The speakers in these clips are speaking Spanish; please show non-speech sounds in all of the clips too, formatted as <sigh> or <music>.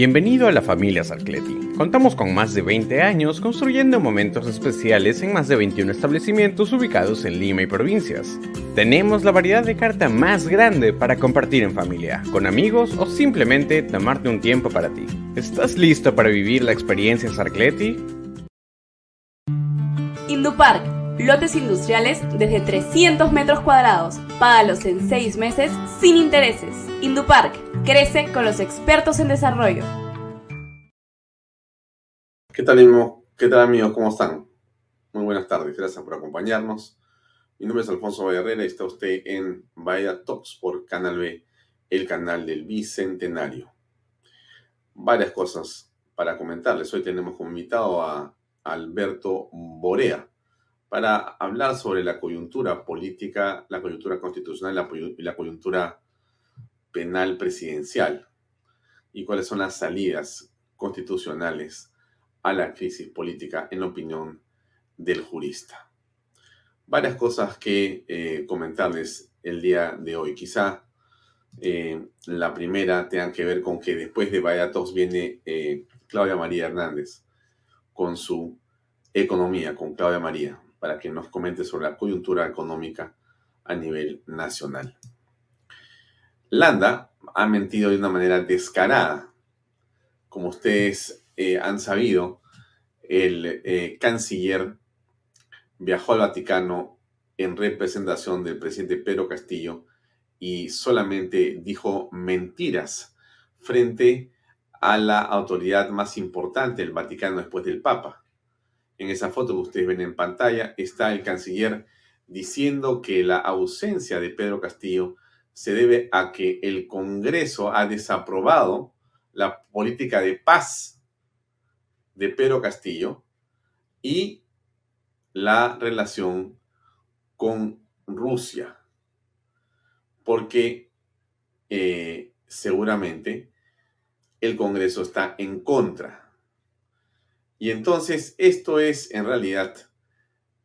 Bienvenido a la familia Sarcleti. Contamos con más de 20 años construyendo momentos especiales en más de 21 establecimientos ubicados en Lima y provincias. Tenemos la variedad de carta más grande para compartir en familia, con amigos o simplemente tomarte un tiempo para ti. ¿Estás listo para vivir la experiencia Sarcleti? Indupark, lotes industriales desde 300 metros cuadrados. Págalos en 6 meses sin intereses. Indupark Crece con los expertos en desarrollo. ¿Qué tal, amigos? ¿Qué tal, amigos? ¿Cómo están? Muy buenas tardes. Gracias por acompañarnos. Mi nombre es Alfonso Herrera y está usted en Vaya Talks por Canal B, el canal del Bicentenario. Varias cosas para comentarles. Hoy tenemos como invitado a Alberto Borea para hablar sobre la coyuntura política, la coyuntura constitucional y la coyuntura penal presidencial y cuáles son las salidas constitucionales a la crisis política en opinión del jurista. Varias cosas que eh, comentarles el día de hoy. Quizá eh, la primera tenga que ver con que después de Vallatos viene eh, Claudia María Hernández con su economía, con Claudia María, para que nos comente sobre la coyuntura económica a nivel nacional. Landa ha mentido de una manera descarada. Como ustedes eh, han sabido, el eh, canciller viajó al Vaticano en representación del presidente Pedro Castillo y solamente dijo mentiras frente a la autoridad más importante del Vaticano después del Papa. En esa foto que ustedes ven en pantalla está el canciller diciendo que la ausencia de Pedro Castillo se debe a que el Congreso ha desaprobado la política de paz de Pedro Castillo y la relación con Rusia, porque eh, seguramente el Congreso está en contra. Y entonces esto es en realidad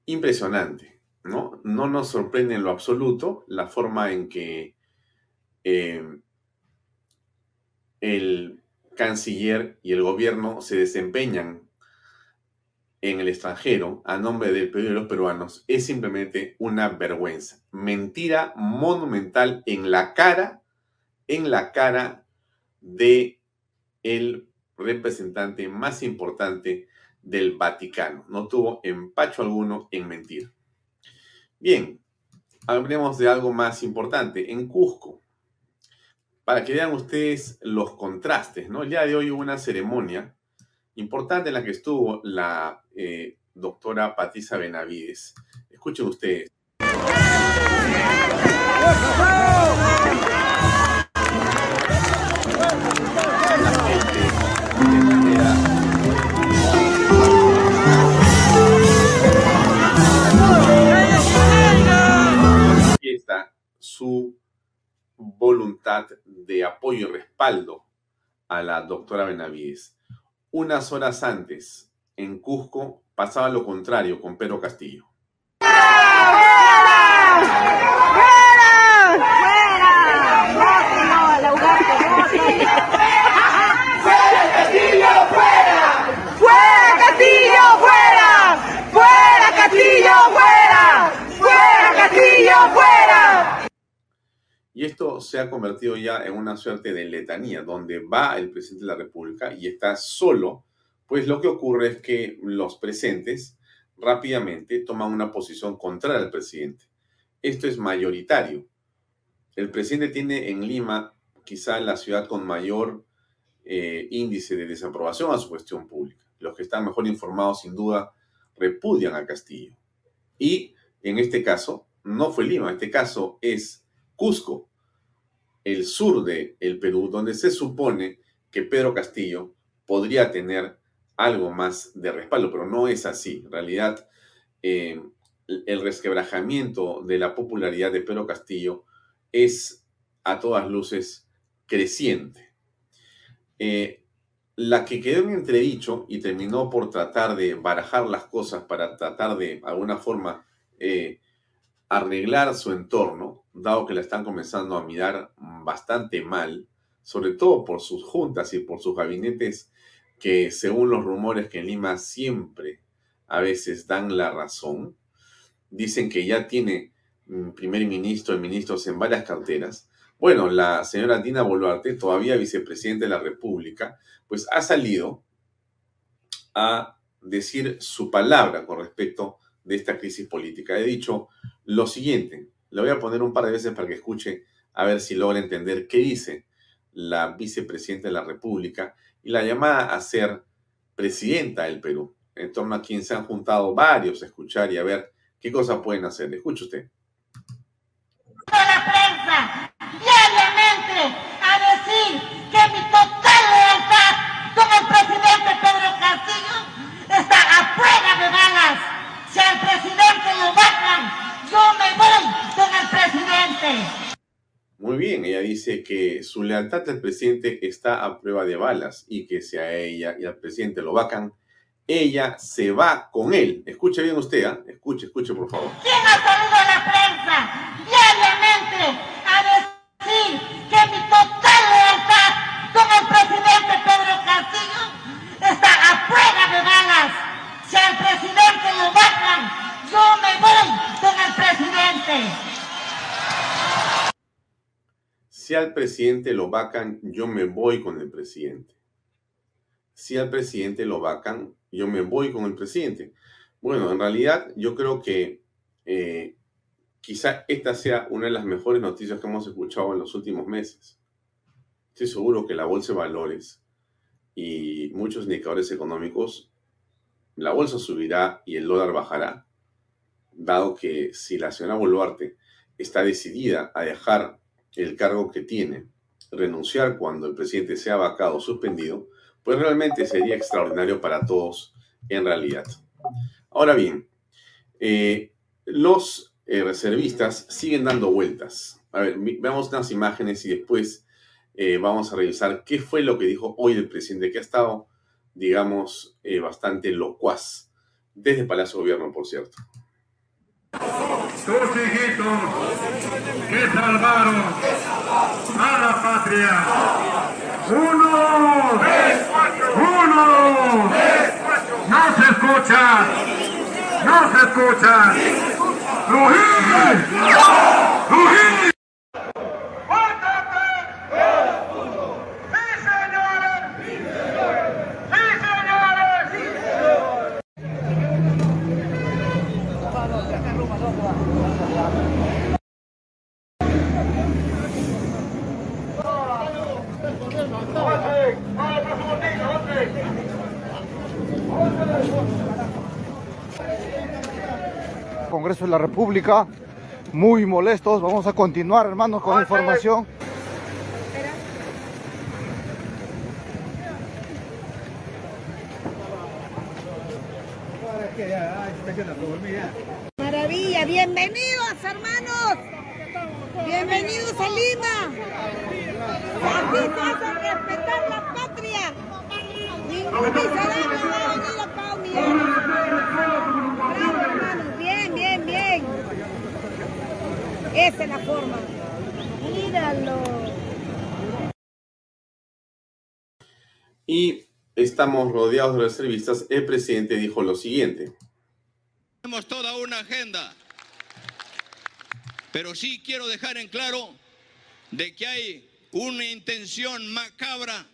impresionante. ¿no? nos sorprende en lo absoluto la forma en que eh, el canciller y el gobierno se desempeñan en el extranjero a nombre del pueblo de los peruanos es simplemente una vergüenza. Mentira monumental en la cara, en la cara de el representante más importante del Vaticano. No tuvo empacho alguno en mentir. Bien, hablemos de algo más importante. En Cusco, para que vean ustedes los contrastes, ¿no? El día de hoy hubo una ceremonia importante en la que estuvo la eh, doctora Patricia Benavides. Escuchen ustedes. su voluntad de apoyo y respaldo a la doctora Benavides. Unas horas antes, en Cusco, pasaba lo contrario con Pedro Castillo. Y esto se ha convertido ya en una suerte de letanía, donde va el presidente de la República y está solo, pues lo que ocurre es que los presentes rápidamente toman una posición contra el presidente. Esto es mayoritario. El presidente tiene en Lima quizá la ciudad con mayor eh, índice de desaprobación a su cuestión pública. Los que están mejor informados, sin duda, repudian a Castillo. Y en este caso, no fue Lima, en este caso es Cusco, el sur del el Perú, donde se supone que Pedro Castillo podría tener algo más de respaldo, pero no es así. En realidad, eh, el resquebrajamiento de la popularidad de Pedro Castillo es a todas luces creciente. Eh, la que quedó en entredicho y terminó por tratar de barajar las cosas para tratar de alguna forma eh, arreglar su entorno, dado que la están comenzando a mirar bastante mal, sobre todo por sus juntas y por sus gabinetes que según los rumores que en Lima siempre a veces dan la razón, dicen que ya tiene mm, primer ministro y ministros en varias carteras. Bueno, la señora Dina Boluarte, todavía vicepresidenta de la República, pues ha salido a decir su palabra con respecto de esta crisis política. He dicho lo siguiente, le voy a poner un par de veces para que escuche a ver si logra entender qué dice la vicepresidenta de la República y la llamada a ser presidenta del Perú, en torno a quien se han juntado varios a escuchar y a ver qué cosas pueden hacer. Escuche usted. la prensa diariamente a decir que mi total lealtad con el presidente Pedro Castillo está a prueba de balas. Si al presidente lo bajan, yo me voy con el presidente. Muy bien, ella dice que su lealtad al presidente está a prueba de balas y que si a ella y al presidente lo vacan, ella se va con él. Escuche bien usted, ¿eh? escuche, escuche por favor. ¿Quién ha salido a la prensa diariamente a decir que mi total lealtad con el presidente Pedro Castillo está a prueba de balas? Si al presidente lo bajan, yo me voy con el presidente. Si al presidente lo vacan, yo me voy con el presidente. Si al presidente lo vacan, yo me voy con el presidente. Bueno, en realidad yo creo que eh, quizá esta sea una de las mejores noticias que hemos escuchado en los últimos meses. Estoy seguro que la bolsa de valores y muchos indicadores económicos, la bolsa subirá y el dólar bajará, dado que si la señora Boluarte está decidida a dejar el cargo que tiene, renunciar cuando el presidente sea vacado o suspendido, pues realmente sería extraordinario para todos en realidad. Ahora bien, eh, los eh, reservistas siguen dando vueltas. A ver, veamos unas imágenes y después eh, vamos a revisar qué fue lo que dijo hoy el presidente, que ha estado, digamos, bastante locuaz, desde Palacio Gobierno, por cierto tus hijitos que salvaron a la patria. Uno, uno, no se escucha, no se escucha. ¡Rují! ¡Rují! Congreso de la República, muy molestos. Vamos a continuar, hermanos, con la información bienvenidos hermanos, bienvenidos a Lima. Aquí se hace respetar la patria. Ningún miserable va a venir acá a Bravo hermanos, bien, bien, bien. Esa es la forma. Míralo. Y estamos rodeados de reservistas. El presidente dijo lo siguiente. Tenemos toda una agenda, pero sí quiero dejar en claro de que hay una intención macabra,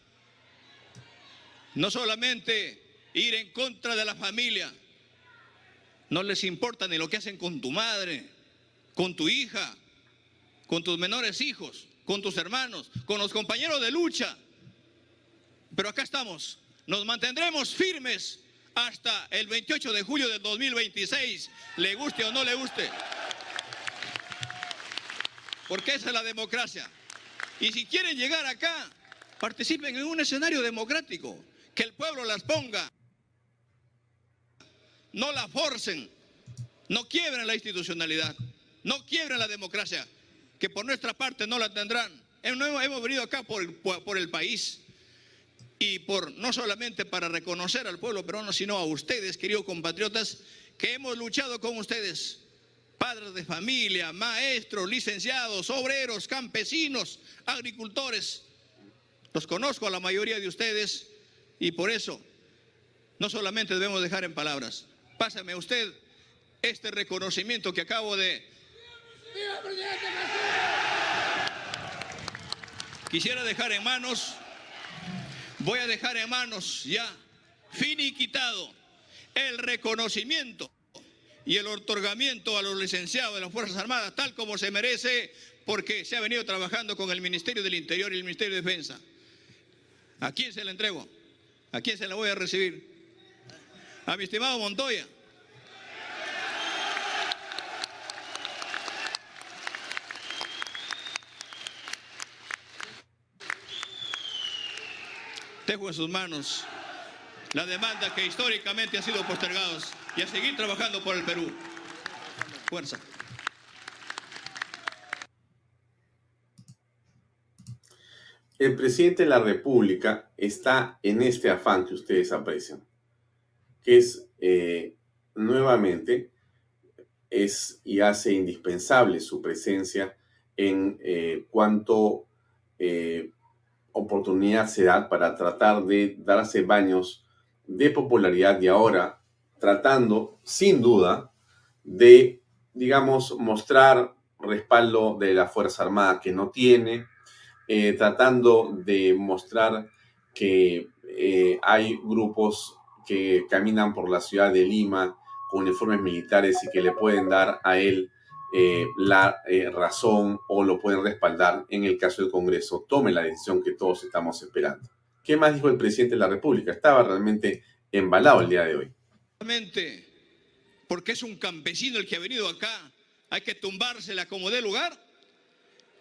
no solamente ir en contra de la familia, no les importa ni lo que hacen con tu madre, con tu hija, con tus menores hijos, con tus hermanos, con los compañeros de lucha. Pero acá estamos, nos mantendremos firmes hasta el 28 de julio del 2026, le guste o no le guste. Porque esa es la democracia. Y si quieren llegar acá, participen en un escenario democrático, que el pueblo las ponga. No la forcen, no quiebren la institucionalidad, no quiebren la democracia, que por nuestra parte no la tendrán. Hemos venido acá por el, país y por no solamente para reconocer al pueblo peruano, sino a ustedes, queridos compatriotas, que hemos luchado con ustedes, padres de familia, maestros, licenciados, obreros, campesinos, agricultores. Los conozco a la mayoría de ustedes y por eso no solamente debemos dejar en palabras. Pásame usted este reconocimiento que acabo de... Quisiera dejar en manos, voy a dejar en manos ya finiquitado el reconocimiento y el otorgamiento a los licenciados de las Fuerzas Armadas, tal como se merece, porque se ha venido trabajando con el Ministerio del Interior y el Ministerio de Defensa. ¿A quién se la entrego? ¿A quién se la voy a recibir? A mi estimado Montoya. Dejo en sus manos la demanda que históricamente ha sido postergados y a seguir trabajando por el Perú. Fuerza. El presidente de la República está en este afán que ustedes aprecian, que es eh, nuevamente es y hace indispensable su presencia en eh, cuanto eh, oportunidad se da para tratar de darse baños de popularidad y ahora tratando, sin duda, de, digamos, mostrar respaldo de la Fuerza Armada que no tiene, eh, tratando de mostrar que eh, hay grupos que caminan por la ciudad de Lima con uniformes militares y que le pueden dar a él eh, la razón o lo pueden respaldar en el caso del Congreso tome la decisión que todos estamos esperando. ¿Qué más dijo el presidente de la República? Estaba realmente embalado el día de hoy porque es un campesino el que ha venido acá, hay que tumbársela como de lugar,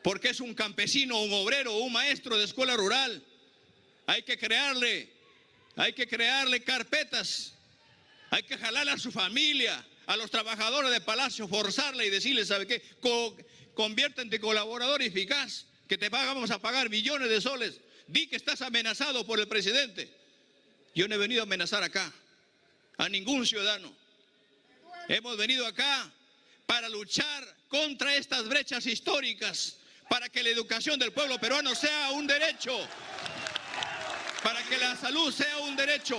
porque es un campesino, un obrero, un maestro de escuela rural, hay que crearle, hay que crearle carpetas, hay que jalarle a su familia, a los trabajadores de Palacio, forzarle y decirle, ¿sabe qué? Co conviértete en colaborador eficaz, que te vamos a pagar millones de soles. Di que estás amenazado por el presidente. Yo no he venido a amenazar acá a ningún ciudadano. Hemos venido acá para luchar contra estas brechas históricas, para que la educación del pueblo peruano sea un derecho, para que la salud sea un derecho.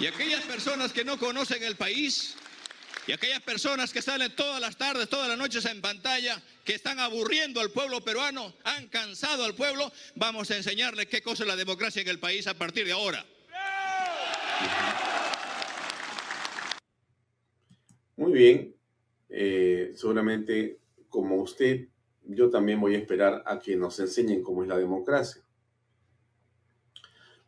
Y aquellas personas que no conocen el país, y aquellas personas que salen todas las tardes, todas las noches en pantalla, que están aburriendo al pueblo peruano, han cansado al pueblo, vamos a enseñarles qué cosa es la democracia en el país a partir de ahora. Muy bien. Eh, seguramente, como usted, yo también voy a esperar a que nos enseñen cómo es la democracia.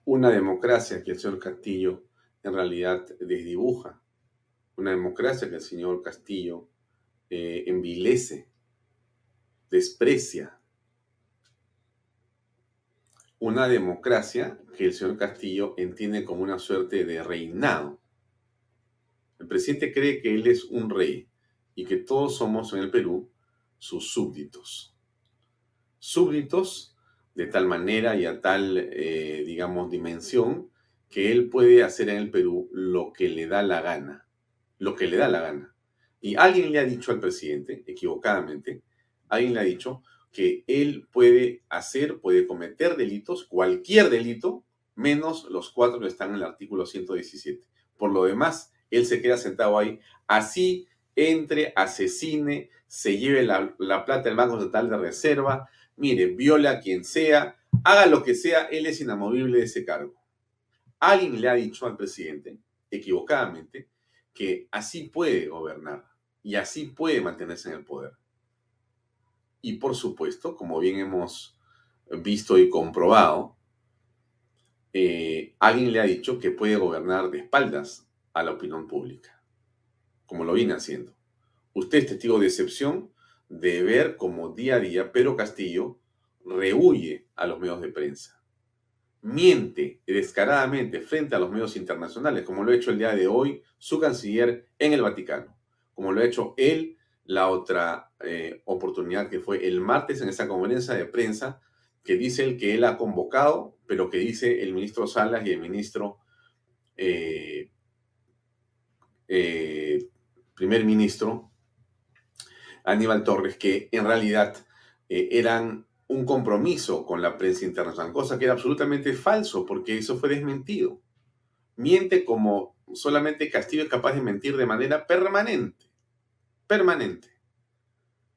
Una democracia que el señor Castillo en realidad desdibuja una democracia que el señor Castillo eh, envilece, desprecia. Una democracia que el señor Castillo entiende como una suerte de reinado. El presidente cree que él es un rey y que todos somos en el Perú sus súbditos. Súbditos de tal manera y a tal, eh, digamos, dimensión que él puede hacer en el Perú lo que le da la gana lo que le da la gana. Y alguien le ha dicho al presidente, equivocadamente, alguien le ha dicho, que él puede hacer, puede cometer delitos, cualquier delito, menos los cuatro que están en el artículo 117. Por lo demás, él se queda sentado ahí, así entre, asesine, se lleve la, la plata del Banco Central de Reserva, mire, viola a quien sea, haga lo que sea, él es inamovible de ese cargo. Alguien le ha dicho al presidente, equivocadamente, que así puede gobernar y así puede mantenerse en el poder. Y por supuesto, como bien hemos visto y comprobado, eh, alguien le ha dicho que puede gobernar de espaldas a la opinión pública, como lo viene haciendo. Usted es testigo de excepción de ver cómo día a día Pedro Castillo rehuye a los medios de prensa. Miente descaradamente frente a los medios internacionales, como lo ha hecho el día de hoy su canciller en el Vaticano, como lo ha hecho él la otra eh, oportunidad que fue el martes en esa conferencia de prensa que dice el que él ha convocado, pero que dice el ministro Salas y el ministro eh, eh, primer ministro Aníbal Torres, que en realidad eran un compromiso con la prensa internacional, cosa que era absolutamente falso porque eso fue desmentido. Miente como solamente Castillo es capaz de mentir de manera permanente, permanente.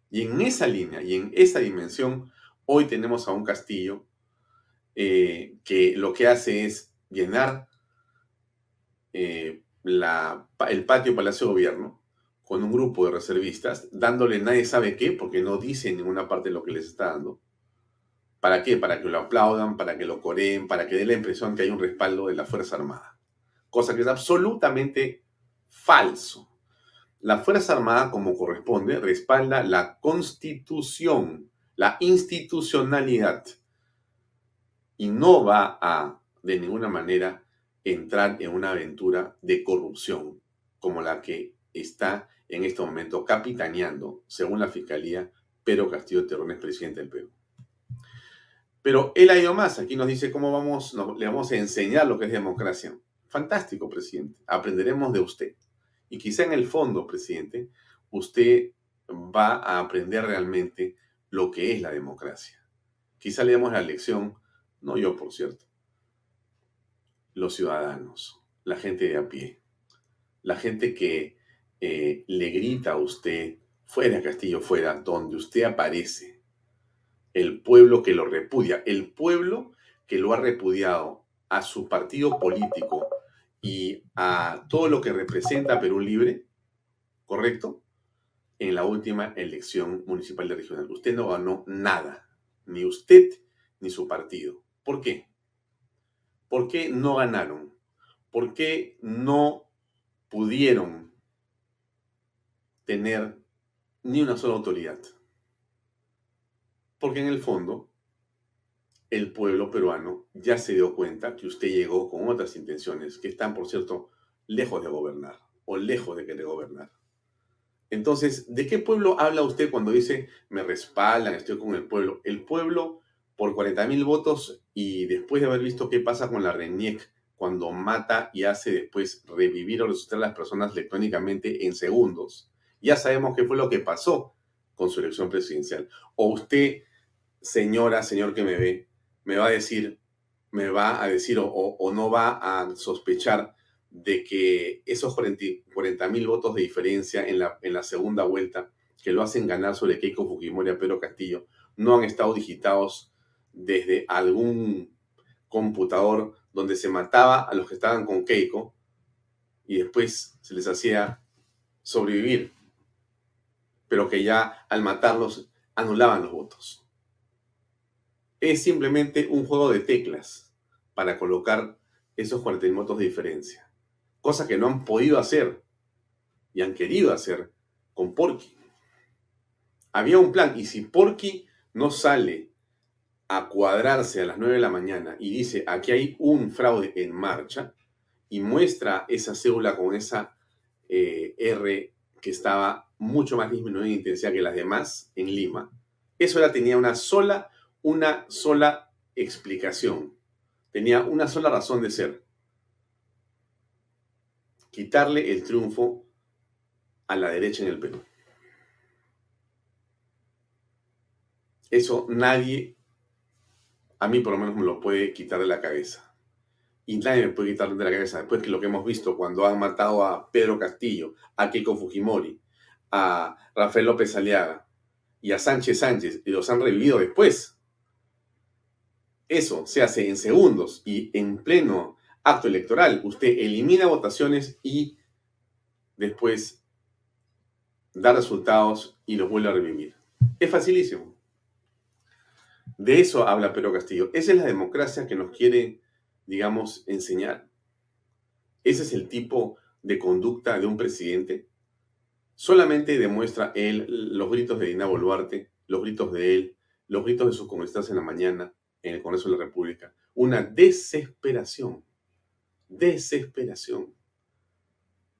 Y en esa línea y en esa dimensión, hoy tenemos a un Castillo eh, que lo que hace es llenar eh, la, el patio Palacio de Gobierno con un grupo de reservistas, dándole nadie sabe qué, porque no dice en ninguna parte lo que les está dando, ¿Para qué? Para que lo aplaudan, para que lo coreen, para que dé la impresión que hay un respaldo de la Fuerza Armada. Cosa que es absolutamente falso. La Fuerza Armada, como corresponde, respalda la constitución, la institucionalidad. Y no va a, de ninguna manera, entrar en una aventura de corrupción como la que está en este momento capitaneando, según la Fiscalía, Pedro Castillo Terrones, presidente del Perú. Pero él ha ido más. Aquí nos dice cómo vamos, le vamos a enseñar lo que es democracia. Fantástico, presidente. Aprenderemos de usted. Y quizá en el fondo, presidente, usted va a aprender realmente lo que es la democracia. Quizá le demos la lección, no yo, por cierto, los ciudadanos, la gente de a pie, la gente que eh, le grita a usted, fuera Castillo, fuera, donde usted aparece, el pueblo que lo repudia, el pueblo que lo ha repudiado a su partido político y a todo lo que representa Perú Libre, ¿correcto? En la última elección municipal de regional. Usted no ganó nada, ni usted ni su partido. ¿Por qué? ¿Por qué no ganaron? ¿Por qué no pudieron tener ni una sola autoridad? Porque en el fondo, el pueblo peruano ya se dio cuenta que usted llegó con otras intenciones, que están, por cierto, lejos de gobernar o lejos de querer gobernar. Entonces, ¿de qué pueblo habla usted cuando dice me respaldan, estoy con el pueblo? El pueblo por 40 mil votos y después de haber visto qué pasa con la RENIEC cuando mata y hace después revivir o resucitar a las personas electrónicamente en segundos, ya sabemos qué fue lo que pasó con su elección presidencial. O usted señora, señor que me ve, me va a decir, me va a decir o, no va a sospechar de que esos 40 mil votos de diferencia en la, en la segunda vuelta que lo hacen ganar sobre Keiko Fujimori a Pedro Castillo no han estado digitados desde algún computador donde se mataba a los que estaban con Keiko y después se les hacía sobrevivir, pero que ya al matarlos anulaban los votos es simplemente un juego de teclas para colocar esos 40 votos de diferencia. Cosa que no han podido hacer y han querido hacer con Porky. Había un plan y si Porky no sale a cuadrarse a las 9 de la mañana y dice aquí hay un fraude en marcha y muestra esa cédula con esa eh, R que estaba mucho más disminuida en intensidad que las demás en Lima, eso ya tenía una sola una sola explicación, tenía una sola razón de ser. Quitarle el triunfo a la derecha en el Perú. Eso nadie, a mí por lo menos me lo puede quitar de la cabeza. Y nadie me puede quitar de la cabeza después que lo que hemos visto cuando han matado a Pedro Castillo, a Keiko Fujimori, a Rafael López Aliaga y a Sánchez Sánchez y los han revivido después. Eso se hace en segundos y en pleno acto electoral. Usted elimina votaciones y después da resultados y los vuelve a revivir. Es facilísimo. De eso habla Pedro Castillo. Esa es la democracia que nos quiere, digamos, enseñar. Ese es el tipo de conducta de un presidente. Solamente demuestra él los gritos de Dina Boluarte, los gritos de él, los gritos de sus congresistas en la mañana en el Congreso de la República. Una desesperación. Desesperación.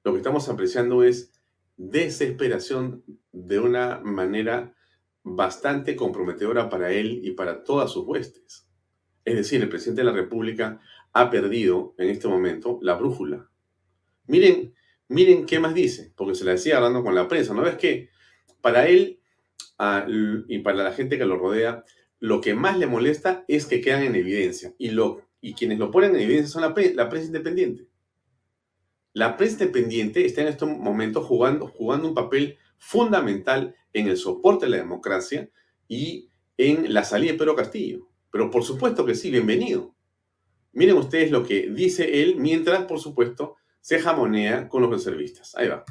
Lo que estamos apreciando es desesperación de una manera bastante comprometedora para él y para todas sus huestes. Es decir, el presidente de la República ha perdido en este momento la brújula. Miren, miren qué más dice, porque se la decía hablando con la prensa. ¿No ves que para él y para la gente que lo rodea, lo que más le molesta es que quedan en evidencia y, lo, quienes lo ponen en evidencia son la, la prensa independiente. La prensa independiente está en estos momentos jugando, jugando un papel fundamental en el soporte de la democracia y en la salida de Pedro Castillo. Pero por supuesto que sí, bienvenido. Miren ustedes lo que dice él mientras, por supuesto, se jamonea con los reservistas. Ahí va.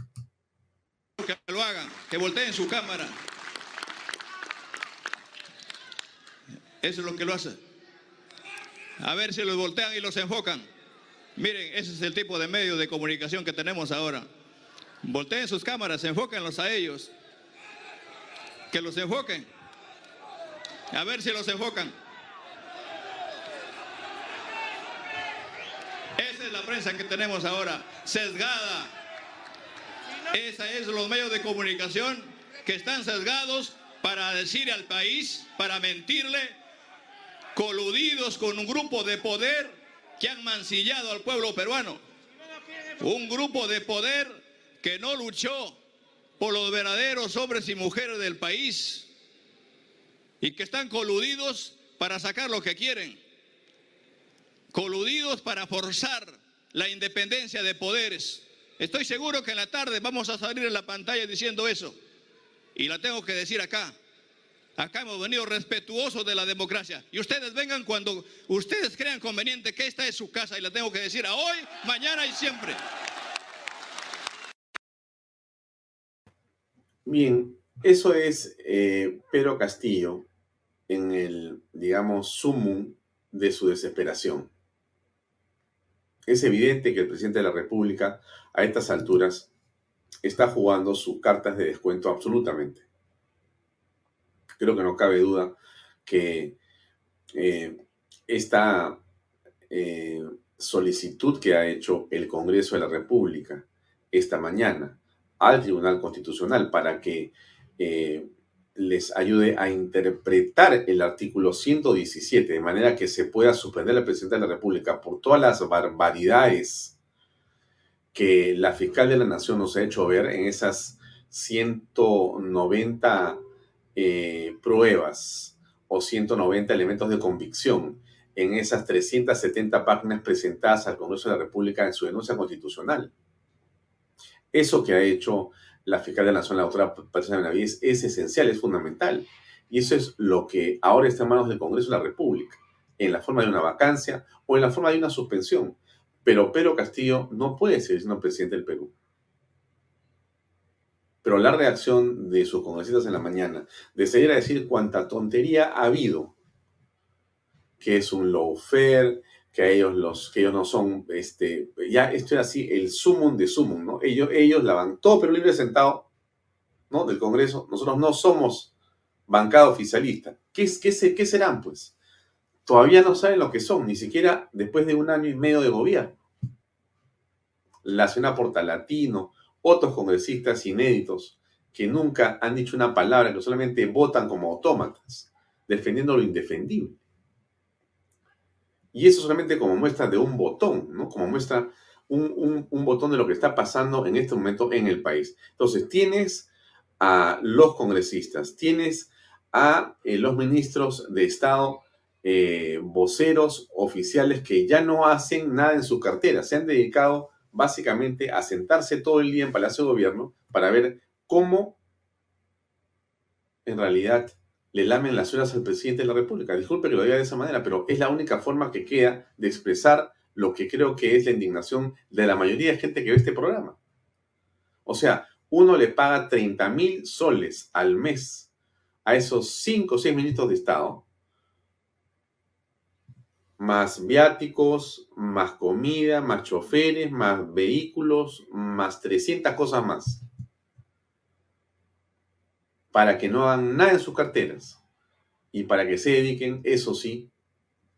Que lo hagan, que volteen su cámara. Eso es lo que lo hace. A ver si los voltean y los enfocan. Miren, ese es el tipo de medio de comunicación que tenemos ahora. Volteen sus cámaras, enfóquenlos a ellos. Que los enfoquen. A ver si los enfocan. Esa es la prensa que tenemos ahora, sesgada. Esa es los medios de comunicación que están sesgados para decir al país, para mentirle, coludidos con un grupo de poder que han mancillado al pueblo peruano. Un grupo de poder que no luchó por los verdaderos hombres y mujeres del país y que están coludidos para sacar lo que quieren, coludidos para forzar la independencia de poderes. Estoy seguro que en la tarde vamos a salir en la pantalla diciendo eso. Y la tengo que decir acá. Acá hemos venido respetuosos de la democracia. Y ustedes vengan cuando ustedes crean conveniente que esta es su casa. Y la tengo que decir a hoy, mañana y siempre. Bien, eso es eh, Pedro Castillo en el, digamos, sumum de su desesperación. Es evidente que el presidente de la República a estas alturas está jugando sus cartas de descuento absolutamente. Creo que no cabe duda que eh, esta eh, solicitud que ha hecho el Congreso de la República esta mañana al Tribunal Constitucional para que eh, les ayude a interpretar el artículo 117 de manera que se pueda suspender al presidente de la República por todas las barbaridades que la fiscal de la Nación nos ha hecho ver en esas 190 eh, pruebas o 190 elementos de convicción en esas 370 páginas presentadas al Congreso de la República en su denuncia constitucional. Eso que ha hecho la fiscal de la Nación, la doctora Patricia Benavides, es esencial, es fundamental. Y eso es lo que ahora está en manos del Congreso de la República, en la forma de una vacancia o en la forma de una suspensión. Pero Pedro Castillo no puede seguir siendo presidente del Perú. Pero la reacción de sus congresistas en la mañana, de seguir a decir cuánta tontería ha habido, que es un lawfare, que ellos, los, que ellos no son, este, ya esto es así, el sumum de sumum, ¿no? Ellos, ellos la van, todo pero libre sentado, ¿no? Del Congreso, nosotros no somos bancada oficialista. ¿Qué, qué, ¿Qué serán, pues? Todavía no saben lo que son, ni siquiera después de un año y medio de gobierno. La Ciudad Portalatino, otros congresistas inéditos que nunca han dicho una palabra, que solamente votan como autómatas, defendiendo lo indefendible. Y eso solamente como muestra de un botón, ¿no? Como muestra un, botón de lo que está pasando en este momento en el país. Entonces, tienes a los congresistas, tienes a eh, los ministros de Estado, eh, voceros, oficiales que ya no hacen nada en su cartera. Se han dedicado básicamente a sentarse todo el día en Palacio de Gobierno para ver cómo en realidad le lamen las horas al presidente de la República. Disculpe que lo diga de esa manera, pero es la única forma que queda de expresar lo que creo que es la indignación de la mayoría de gente que ve este programa. O sea, uno le paga 30 mil soles al mes a esos 5 o 6 ministros de Estado, más viáticos, más comida, más choferes, más vehículos, más 300 cosas más para que no hagan nada en sus carteras y para que se dediquen, eso sí,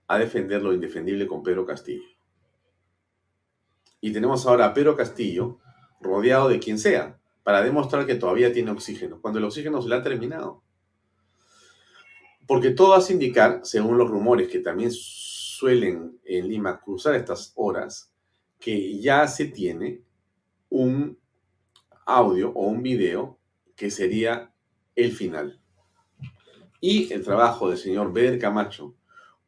a defender lo indefendible con Pedro Castillo. Y tenemos ahora a Pedro Castillo rodeado de quien sea para demostrar que todavía tiene oxígeno, cuando el oxígeno se le ha terminado. Porque todo hace indicar, según los rumores que también suelen en Lima cruzar estas horas, que ya se tiene un audio o un video que sería el final. Y el trabajo del señor Beder Camacho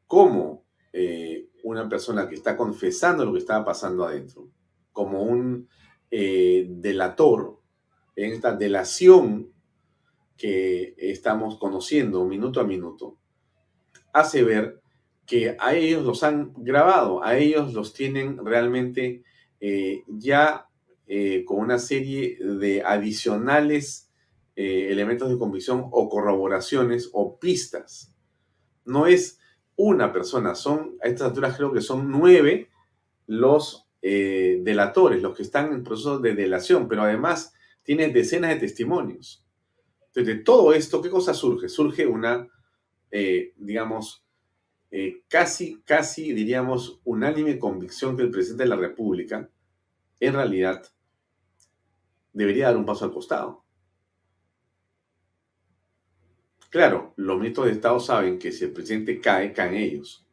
como eh, una persona que está confesando lo que estaba pasando adentro, como un eh, delator en esta delación que estamos conociendo minuto a minuto, hace ver que a ellos los han grabado, a ellos los tienen realmente eh, ya con una serie de adicionales eh, elementos de convicción o corroboraciones o pistas. No es una persona, son, a estas alturas creo que son nueve los eh, delatores, los que están en proceso de delación, pero además tiene decenas de testimonios. Entonces, de todo esto, ¿qué cosa surge? Surge una, eh, digamos, casi, casi, diríamos, unánime convicción que el presidente de la República, en realidad, debería dar un paso al costado. Claro, los ministros de Estado saben que si el presidente cae, caen ellos.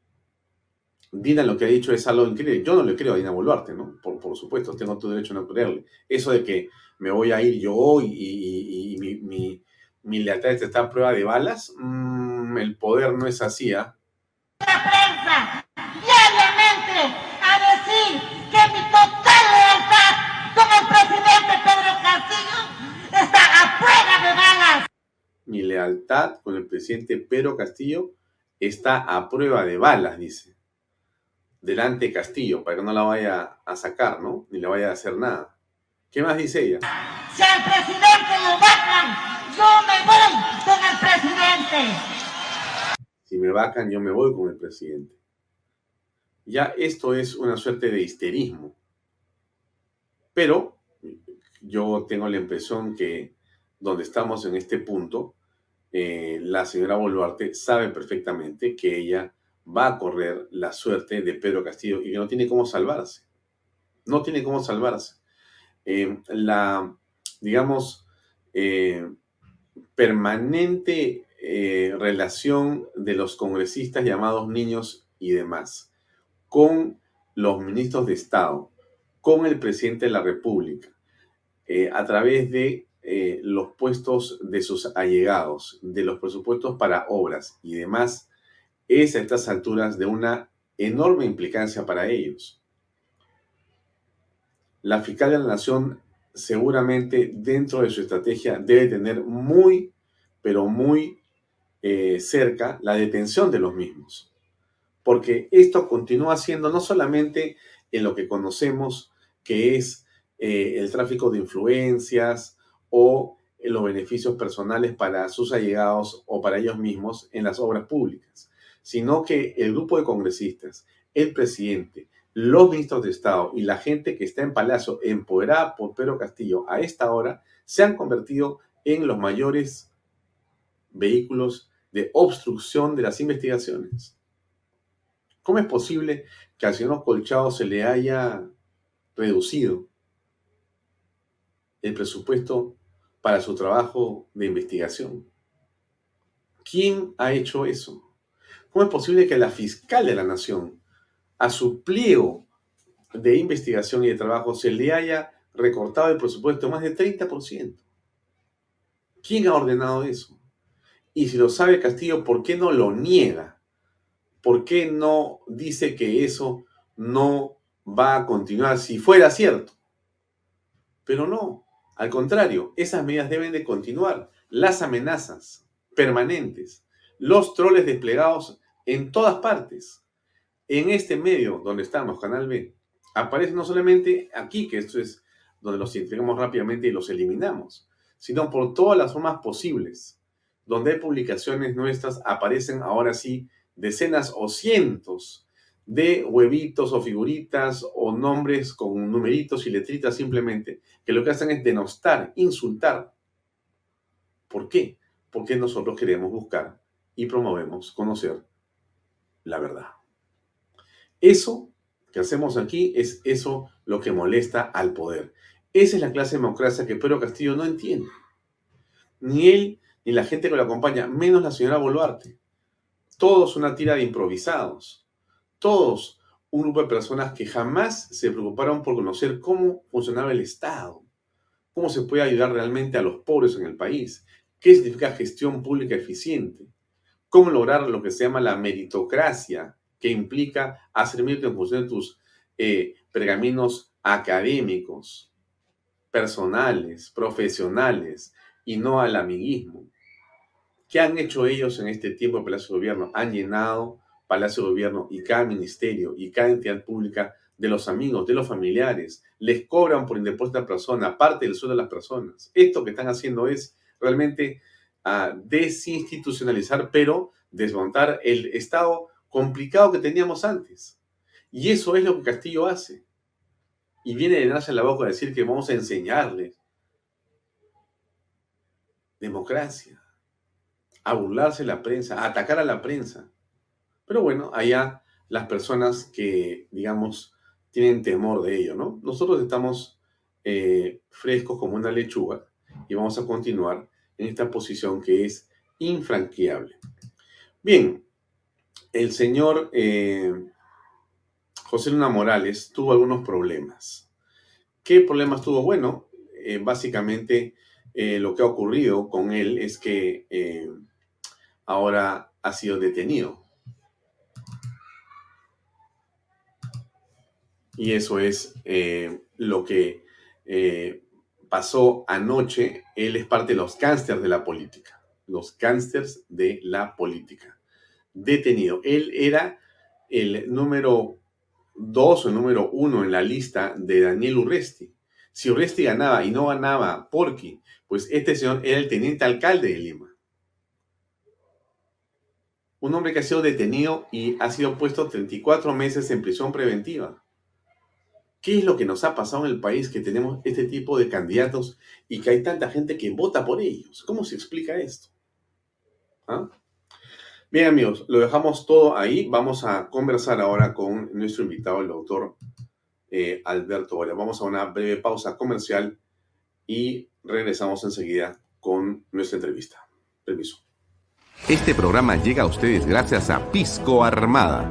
Dina lo que ha dicho es algo increíble. Yo no le creo a Dina Boluarte, ¿no? Por, por supuesto, tengo todo derecho a no creerle. Eso de que me voy a ir yo y, mi, mi, mi, lealtad está a prueba de balas, mm, el poder no es así, ¿ah? La mi lealtad con el presidente Pedro Castillo está a prueba de balas, dice. Delante Castillo, para que no la vaya a sacar, ¿no? Ni le vaya a hacer nada. ¿Qué más dice ella? Si al presidente lo vacan, yo me voy con el presidente. Si me vacan, yo me voy con el presidente. Ya esto es una suerte de histerismo. Pero yo tengo la impresión que donde estamos en este punto, eh, la señora Boluarte sabe perfectamente que ella va a correr la suerte de Pedro Castillo y que no tiene cómo salvarse. No tiene cómo salvarse. Eh, la, digamos, eh, permanente relación de los congresistas llamados niños y demás con los ministros de Estado, con el presidente de la República, a través de eh, los puestos de sus allegados, de los presupuestos para obras y demás, es a estas alturas de una enorme implicancia para ellos. La fiscal de la Nación seguramente dentro de su estrategia debe tener muy, pero muy eh, cerca la detención de los mismos. Porque esto continúa siendo no solamente en lo que conocemos que es eh, el tráfico de influencias, o los beneficios personales para sus allegados o para ellos mismos en las obras públicas, sino que el grupo de congresistas, el presidente, los ministros de Estado y la gente que está en Palacio empoderada por Pedro Castillo a esta hora se han convertido en los mayores vehículos de obstrucción de las investigaciones. ¿Cómo es posible que al señor Colchado se le haya reducido el presupuesto para su trabajo de investigación. ¿Quién ha hecho eso? ¿Cómo es posible que la fiscal de la nación, a su pliego de investigación y de trabajo, se le haya recortado el presupuesto más de 30%? ¿Quién ha ordenado eso? Y si lo sabe Castillo, ¿por qué no lo niega? ¿Por qué no dice que eso no va a continuar si fuera cierto? Pero no, al contrario, esas medidas deben de continuar. Las amenazas permanentes, los troles desplegados en todas partes. En este medio donde estamos, Canal B, aparecen no solamente aquí, que esto es donde los identificamos rápidamente y los eliminamos, sino por todas las formas posibles. Donde hay publicaciones nuestras, aparecen ahora sí decenas o cientos de huevitos o figuritas o nombres con numeritos y letritas simplemente, que lo que hacen es denostar, insultar. ¿Por qué? Porque nosotros queremos buscar y promovemos conocer la verdad. Eso que hacemos aquí es eso lo que molesta al poder. Esa es la clase de democracia que Pedro Castillo no entiende. Ni él ni la gente que lo acompaña, menos la señora Boluarte. Todos una tira de improvisados. Todos un grupo de personas que jamás se preocuparon por conocer cómo funcionaba el Estado, cómo se puede ayudar realmente a los pobres en el país, qué significa gestión pública eficiente, cómo lograr lo que se llama la meritocracia, que implica hacer mérito en función de tus eh, pergaminos académicos, personales, profesionales, y no al amiguismo. ¿Qué han hecho ellos en este tiempo en Palacio de Gobierno? Han llenado Palacio de Gobierno y cada ministerio y cada entidad pública de los amigos, de los familiares. Les cobran por indepósita persona, parte del sueldo de las personas. Esto que están haciendo es realmente a desinstitucionalizar, pero desmontar el estado complicado que teníamos antes. Y eso es lo que Castillo hace. Y viene de llenarse la boca a decir que vamos a enseñarles democracia, a burlarse la prensa, a atacar a la prensa. Pero bueno, allá las personas que, digamos, tienen temor de ello, ¿no? Nosotros estamos eh, frescos como una lechuga y vamos a continuar en esta posición que es infranqueable. Bien, el señor eh, José Luna Morales tuvo algunos problemas. ¿Qué problemas tuvo? Bueno, eh, básicamente lo que ha ocurrido con él es que ahora ha sido detenido. Y eso es lo que pasó anoche, él es parte de los cánsters de la política, los cánsters de la política. Detenido. Él era el número dos o el número uno en la lista de Daniel Urresti. Si Urresti ganaba y no ganaba Porqui, pues este señor era el teniente alcalde de Lima. Un hombre que ha sido detenido y ha sido puesto 34 meses en prisión preventiva. ¿Qué es lo que nos ha pasado en el país que tenemos este tipo de candidatos y que hay tanta gente que vota por ellos? ¿Cómo se explica esto? ¿Ah? Bien amigos, lo dejamos todo ahí. Vamos a conversar ahora con nuestro invitado, el doctor eh, Alberto Boria. Vamos a una breve pausa comercial y regresamos enseguida con nuestra entrevista. Permiso. Este programa llega a ustedes gracias a Pisco Armada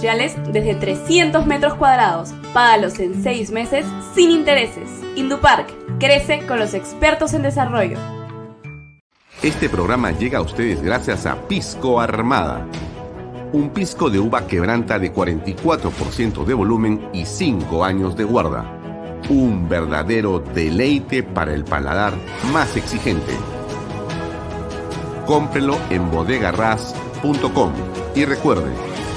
Desde 300 metros cuadrados. Págalos en 6 meses sin intereses. Indupark, crece con los expertos en desarrollo. Este programa llega a ustedes gracias a Pisco Armada. Un pisco de uva quebranta de 44% de volumen y 5 años de guarda. Un verdadero deleite para el paladar más exigente. Cómprelo en bodegarras.com y recuerde,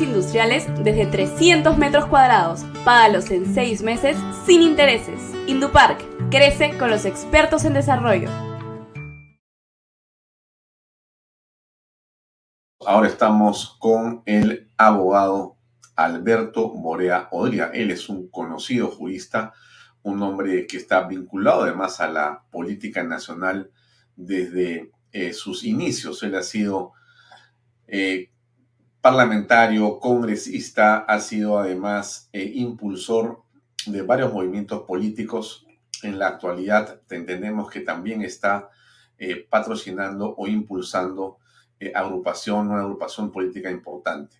industriales desde 300 metros cuadrados. Págalos en 6 meses sin intereses. Indupark, crece con los expertos en desarrollo. Ahora estamos con el abogado Alberto Borea Odria. Él es un conocido jurista, un hombre que está vinculado además a la política nacional desde eh, sus inicios. Él ha sido eh, parlamentario, congresista, ha sido además eh, impulsor de varios movimientos políticos. En la actualidad entendemos que también está eh, patrocinando o impulsando eh, agrupación, una agrupación política importante.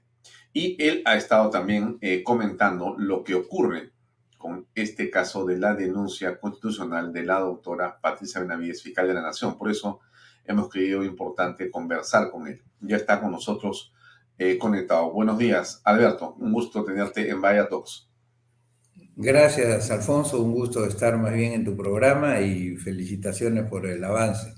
Y él ha estado también eh, comentando lo que ocurre con este caso de la denuncia constitucional de la doctora Patricia Benavides, fiscal de la Nación. Por eso hemos creído importante conversar con él. Ya está con nosotros eh, conectado. Buenos días, Alberto. Un gusto tenerte en Vaya Talks. Gracias, Alfonso. Un gusto estar más bien en tu programa y felicitaciones por el avance.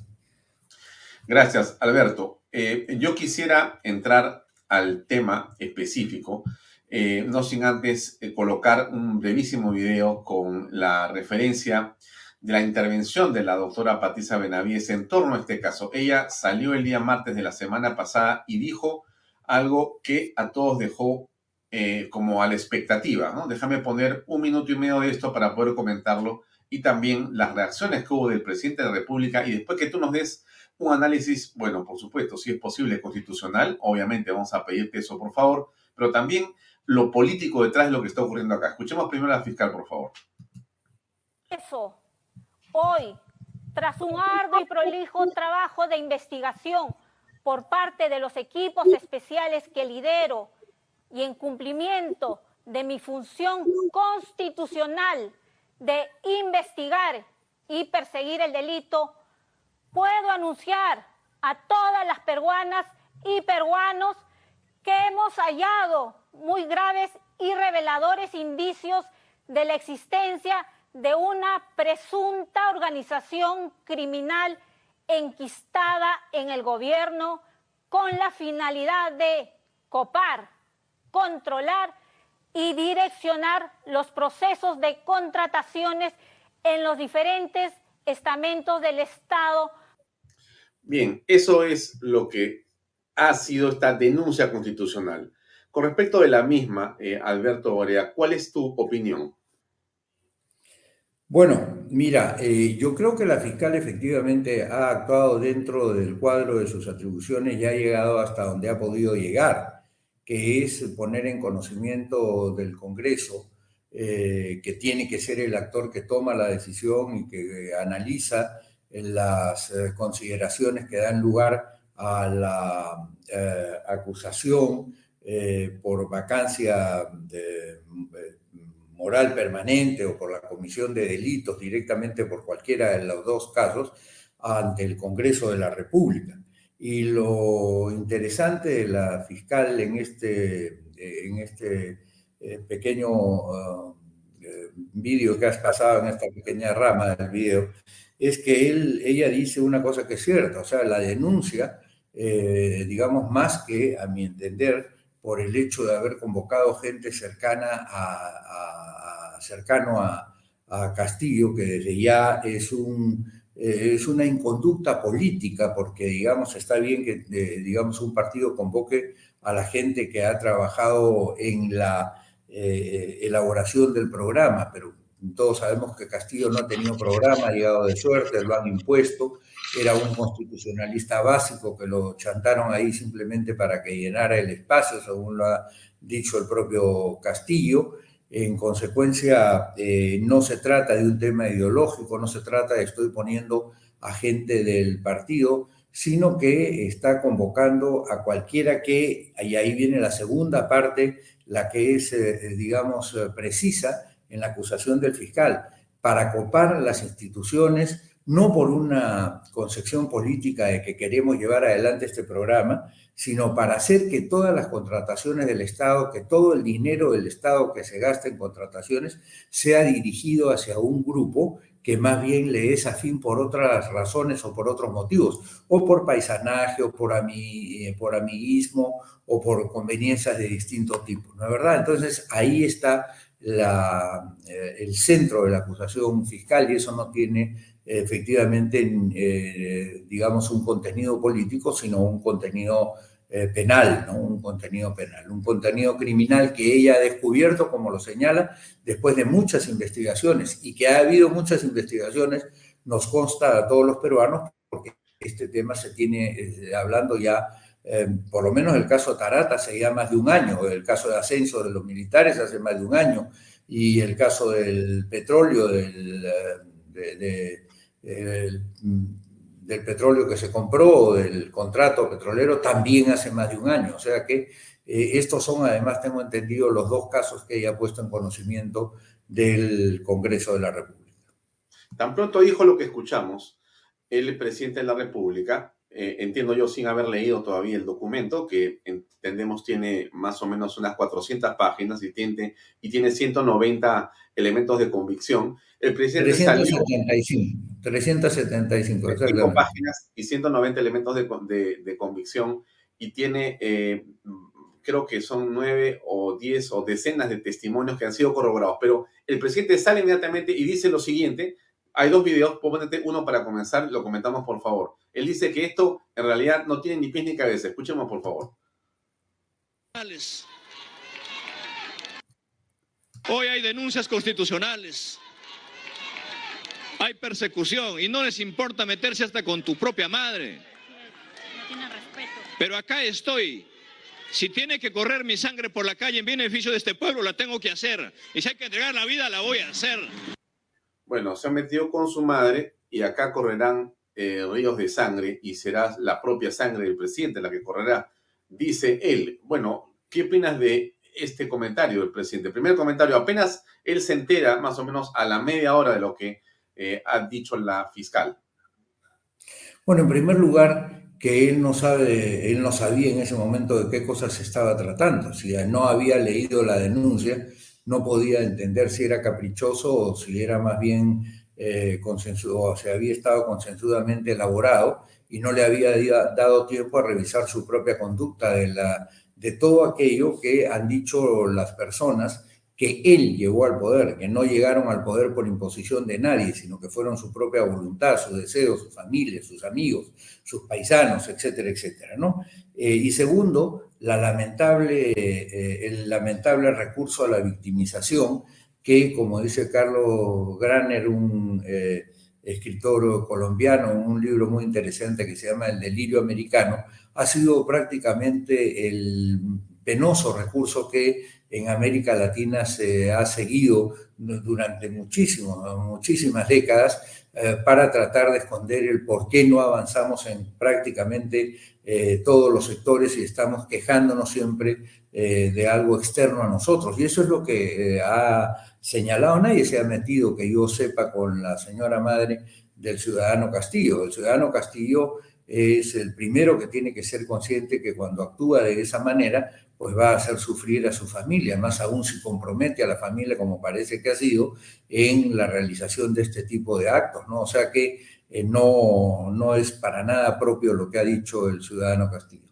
Gracias, Alberto. Eh, yo quisiera entrar al tema específico, eh, no sin antes colocar un brevísimo video con la referencia de la intervención de la doctora Patricia Benavides en torno a este caso. Ella salió el día martes de la semana pasada y dijo algo que a todos dejó eh, como a la expectativa. ¿no? Déjame poner un minuto y medio de esto para poder comentarlo y también las reacciones que hubo del presidente de la República y después que tú nos des un análisis, bueno, por supuesto, si es posible constitucional, obviamente vamos a pedirte eso, por favor, pero también lo político detrás de lo que está ocurriendo acá. Escuchemos primero a la fiscal, por favor. Eso, hoy, tras un arduo y prolijo trabajo de investigación por parte de los equipos especiales que lidero y en cumplimiento de mi función constitucional de investigar y perseguir el delito, puedo anunciar a todas las peruanas y peruanos que hemos hallado muy graves y reveladores indicios de la existencia de una presunta organización criminal enquistada en el gobierno con la finalidad de copar, controlar y direccionar los procesos de contrataciones en los diferentes estamentos del Estado. Bien, eso es lo que ha sido esta denuncia constitucional. Con respecto de la misma, eh, Alberto Borea, ¿cuál es tu opinión? Bueno, mira, eh, yo creo que la fiscal efectivamente ha actuado dentro del cuadro de sus atribuciones y ha llegado hasta donde ha podido llegar, que es poner en conocimiento del Congreso, eh, que tiene que ser el actor que toma la decisión y que analiza las eh, consideraciones que dan lugar a la eh, acusación eh, por vacancia de, moral permanente o por la comisión de delitos directamente por cualquiera de los dos casos ante el Congreso de la República. Y lo interesante de la fiscal en este, en este pequeño vídeo que has pasado, en esta pequeña rama del vídeo, es que él, ella dice una cosa que es cierta, o sea, la denuncia, eh, digamos, más que, a mi entender, por el hecho de haber convocado gente cercana a, cercano a, Castillo, que desde ya es, un, eh, es una inconducta política, porque, digamos, está bien que, eh, digamos, un partido convoque a la gente que ha trabajado en la elaboración del programa, pero todos sabemos que Castillo no ha tenido programa, ha llegado de suerte, lo han impuesto. Era un constitucionalista básico que lo chantaron ahí simplemente para que llenara el espacio, según lo ha dicho el propio Castillo. En consecuencia, eh, no se trata de un tema ideológico, no se trata de estoy poniendo a gente del partido, sino que está convocando a cualquiera que, y ahí viene la segunda parte, la que es, eh, digamos, precisa, en la acusación del fiscal, para copar las instituciones, no por una concepción política de que queremos llevar adelante este programa, sino para hacer que todas las contrataciones del Estado, que todo el dinero del Estado que se gasta en contrataciones, sea dirigido hacia un grupo que más bien le es afín por otras razones o por otros motivos, o por paisanaje, o por, eh, por amiguismo, o por conveniencias de distinto tipo, ¿no es verdad? Entonces ahí está eh, el centro de la acusación fiscal y eso no tiene efectivamente, eh, digamos, un contenido político, sino un contenido eh, penal, ¿no? un contenido penal, un contenido criminal que ella ha descubierto, como lo señala, después de muchas investigaciones y que ha habido muchas investigaciones, nos consta a todos los peruanos, porque este tema se tiene hablando ya por lo menos el caso Tarata ya más de un año, el caso de ascenso de los militares hace más de un año, y el caso del petróleo, del, eh, petróleo que se compró, del contrato petrolero, también hace más de un año. O sea que eh, estos son, además, tengo entendido, los dos casos que ella ha puesto en conocimiento del Congreso de la República. Tan pronto dijo lo que escuchamos, el presidente de la República eh, entiendo yo sin haber leído todavía el documento, que entendemos tiene más o menos unas 400 páginas y tiene, y tiene 190 elementos de convicción. El presidente 375, 375 5 páginas y 190 elementos de, de, convicción y tiene, eh, creo que son nueve o diez o decenas de testimonios que han sido corroborados, pero el presidente sale inmediatamente y dice lo siguiente, hay dos videos, puedo ponerte uno para comenzar, lo comentamos por favor. Él dice que esto en realidad no tiene ni pies ni cabeza. Escuchemos por favor. Hoy hay denuncias constitucionales, hay persecución y no les importa meterse hasta con tu propia madre. Pero acá estoy. Si tiene que correr mi sangre por la calle en beneficio de este pueblo, la tengo que hacer. Y si hay que entregar la vida, la voy a hacer. Bueno, se ha metido con su madre y acá correrán eh, ríos de sangre y será la propia sangre del presidente la que correrá, dice él. Bueno, ¿qué opinas de este comentario del presidente? Primer comentario, apenas él se entera más o menos a la media hora de lo que eh, ha dicho la fiscal. Bueno, en primer lugar, que él no sabe, él no sabía en ese momento de qué cosas se estaba tratando. Si no había leído la denuncia, no podía entender si era caprichoso o si era más bien eh, o se había estado consensudamente elaborado y no le había dado tiempo a revisar su propia conducta de, la, de todo aquello que han dicho las personas que él llegó al poder, que no llegaron al poder por imposición de nadie, sino que fueron su propia voluntad, sus deseos, su familia, sus amigos, sus paisanos, etcétera, etcétera, ¿no? Eh, y segundo, la lamentable, eh, el lamentable recurso a la victimización que, como dice Carlos Graner, un eh, escritor colombiano, un libro muy interesante que se llama El delirio americano, ha sido prácticamente el penoso recurso que en América Latina se ha seguido durante muchísimas décadas eh, para tratar de esconder el por qué no avanzamos en prácticamente eh, todos los sectores y estamos quejándonos siempre eh, de algo externo a nosotros. Y eso es lo que ha señalado, nadie se ha metido, que yo sepa, con la señora madre del ciudadano Castillo. El ciudadano Castillo es el primero que tiene que ser consciente que cuando actúa de esa manera, pues va a hacer sufrir a su familia, más aún si compromete a la familia, como parece que ha sido, en la realización de este tipo de actos, ¿no? O sea que eh, no, no es para nada propio lo que ha dicho el ciudadano Castillo.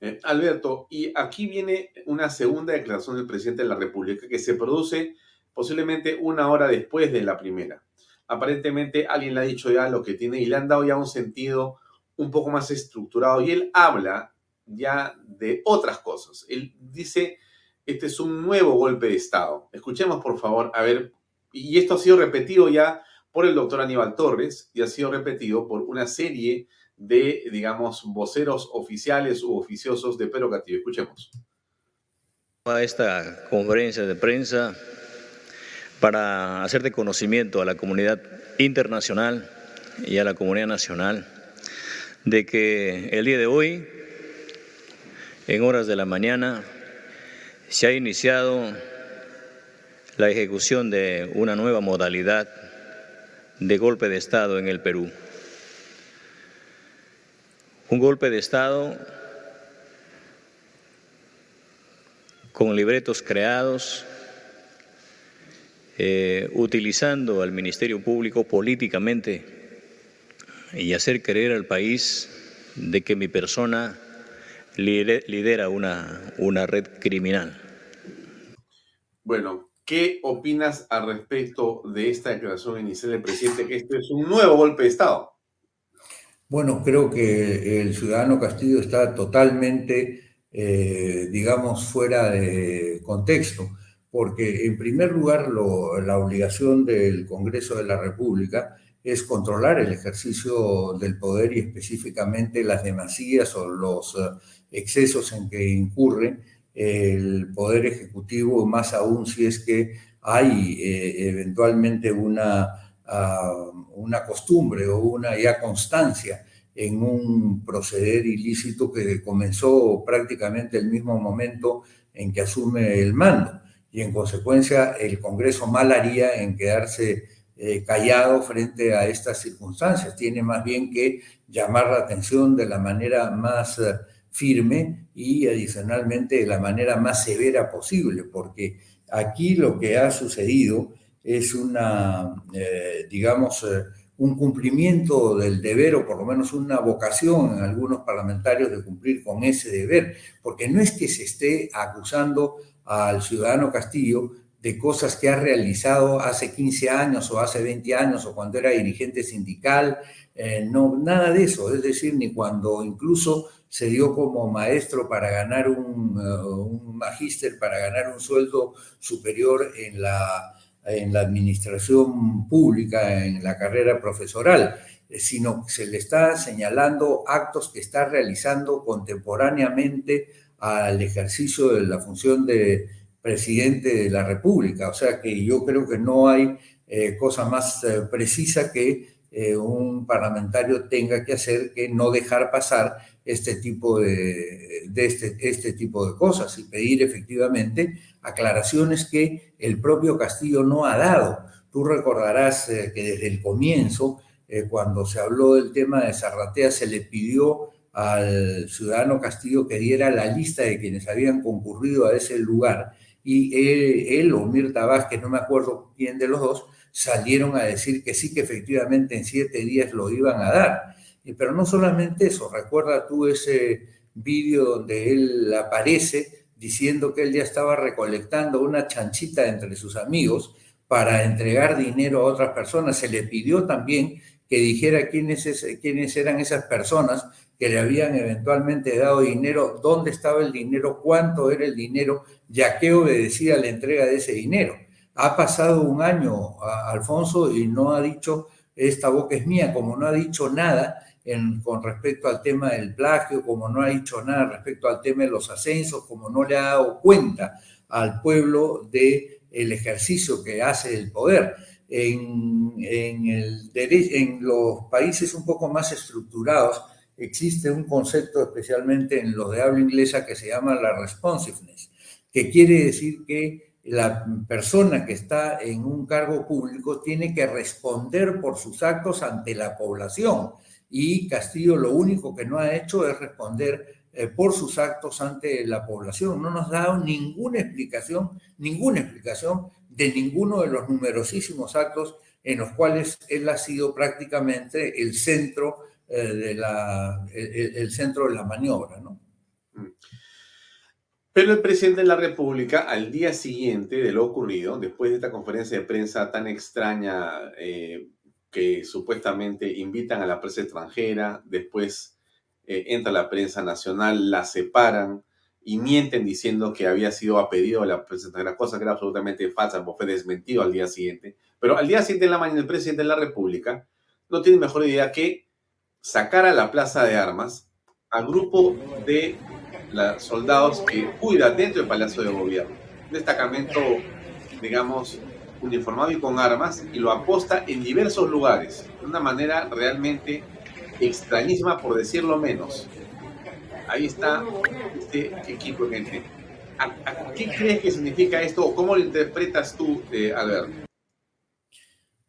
Eh, Alberto, y aquí viene una segunda declaración del presidente de la República que se produce posiblemente una hora después de la primera. Aparentemente alguien le ha dicho ya lo que tiene y le han dado ya un sentido un poco más estructurado y él habla ya de otras cosas. Él dice, este es un nuevo golpe de Estado. Escuchemos por favor, a ver, y esto ha sido repetido ya por el doctor Aníbal Torres y ha sido repetido por una serie de, digamos, voceros oficiales u oficiosos de Pedro Castillo. Escuchemos. A esta conferencia de prensa para hacer de conocimiento a la comunidad internacional y a la comunidad nacional de que el día de hoy, en horas de la mañana, se ha iniciado la ejecución de una nueva modalidad de golpe de Estado en el Perú. Un golpe de Estado con libretos creados, eh, utilizando al Ministerio Público políticamente y hacer creer al país de que mi persona lidera una, una red criminal. Bueno, ¿qué opinas al respecto de esta declaración inicial del presidente que esto es un nuevo golpe de Estado? Bueno, creo que el ciudadano Castillo está totalmente, eh, digamos, fuera de contexto, porque en primer lugar la obligación del Congreso de la República es controlar el ejercicio del poder y específicamente las demasías o los eh, excesos en que incurre el poder ejecutivo, más aún si es que hay eh, eventualmente una, ah, una costumbre o una ya constancia en un proceder ilícito que comenzó prácticamente el mismo momento en que asume el mando. Y en consecuencia el Congreso mal haría en quedarse eh, callado frente a estas circunstancias. Tiene más bien que llamar la atención de la manera más firme y adicionalmente de la manera más severa posible, porque aquí lo que ha sucedido es una, eh, digamos, un cumplimiento del deber o por lo menos una vocación en algunos parlamentarios de cumplir con ese deber, porque no es que se esté acusando al ciudadano Castillo de cosas que ha realizado hace 15 años o hace 20 años o cuando era dirigente sindical, eh, no, nada de eso, es decir, ni cuando incluso se dio como maestro para ganar un, uh, un magíster, para ganar un sueldo superior en la, en la administración pública, en la carrera profesoral, eh, sino que se le está señalando actos que está realizando contemporáneamente al ejercicio de la función de, presidente de la República. O sea que yo creo que no hay eh, cosa más eh, precisa que eh, un parlamentario tenga que hacer que no dejar pasar este tipo de, este, este, tipo de cosas y pedir efectivamente aclaraciones que el propio Castillo no ha dado. Tú recordarás que desde el comienzo, cuando se habló del tema de Zarratea, se le pidió al ciudadano Castillo que diera la lista de quienes habían concurrido a ese lugar y él, o Mirta Vázquez, no me acuerdo quién de los dos, salieron a decir que sí, que efectivamente en siete días lo iban a dar. Pero no solamente eso, recuerda tú ese vídeo donde él aparece diciendo que él ya estaba recolectando una chanchita entre sus amigos para entregar dinero a otras personas. Se le pidió también que dijera quiénes, quiénes eran esas personas que le habían eventualmente dado dinero, dónde estaba el dinero, cuánto era el dinero, ya que obedecía la entrega de ese dinero. Ha pasado un año, Alfonso, y no ha dicho, esta boca es mía, como no ha dicho nada con respecto al tema del plagio, como no ha dicho nada respecto al tema de los ascensos, como no le ha dado cuenta al pueblo de el ejercicio que hace el poder. en, en, el en los países un poco más estructurados existe un concepto especialmente en los de habla inglesa que se llama la responsiveness, que quiere decir que la persona que está en un cargo público tiene que responder por sus actos ante la población. Y Castillo lo único que no ha hecho es responder eh, por sus actos ante la población. No nos ha dado ninguna explicación, ninguna explicación de ninguno de los numerosísimos actos en los cuales él ha sido prácticamente el centro eh, de la, el, centro de la maniobra, ¿no? Pero el presidente de la República, al día siguiente de lo ocurrido, después de esta conferencia de prensa tan extraña eh, que supuestamente invitan a la prensa extranjera, después eh, entra la prensa nacional, la separan y mienten diciendo que había sido a pedido de la prensa extranjera, cosa que era absolutamente falsa, fue desmentido al día siguiente. Pero al día siguiente de la mañana, el presidente de la República no tiene mejor idea que sacar a la plaza de armas al grupo de soldados que cuida dentro del Palacio de Gobierno. Un destacamento, digamos, uniformado y con armas, y lo aposta en diversos lugares, de una manera realmente extrañísima, por decirlo menos. Ahí está este equipo, gente. ¿Qué crees que significa esto o cómo lo interpretas tú, eh, Alberto?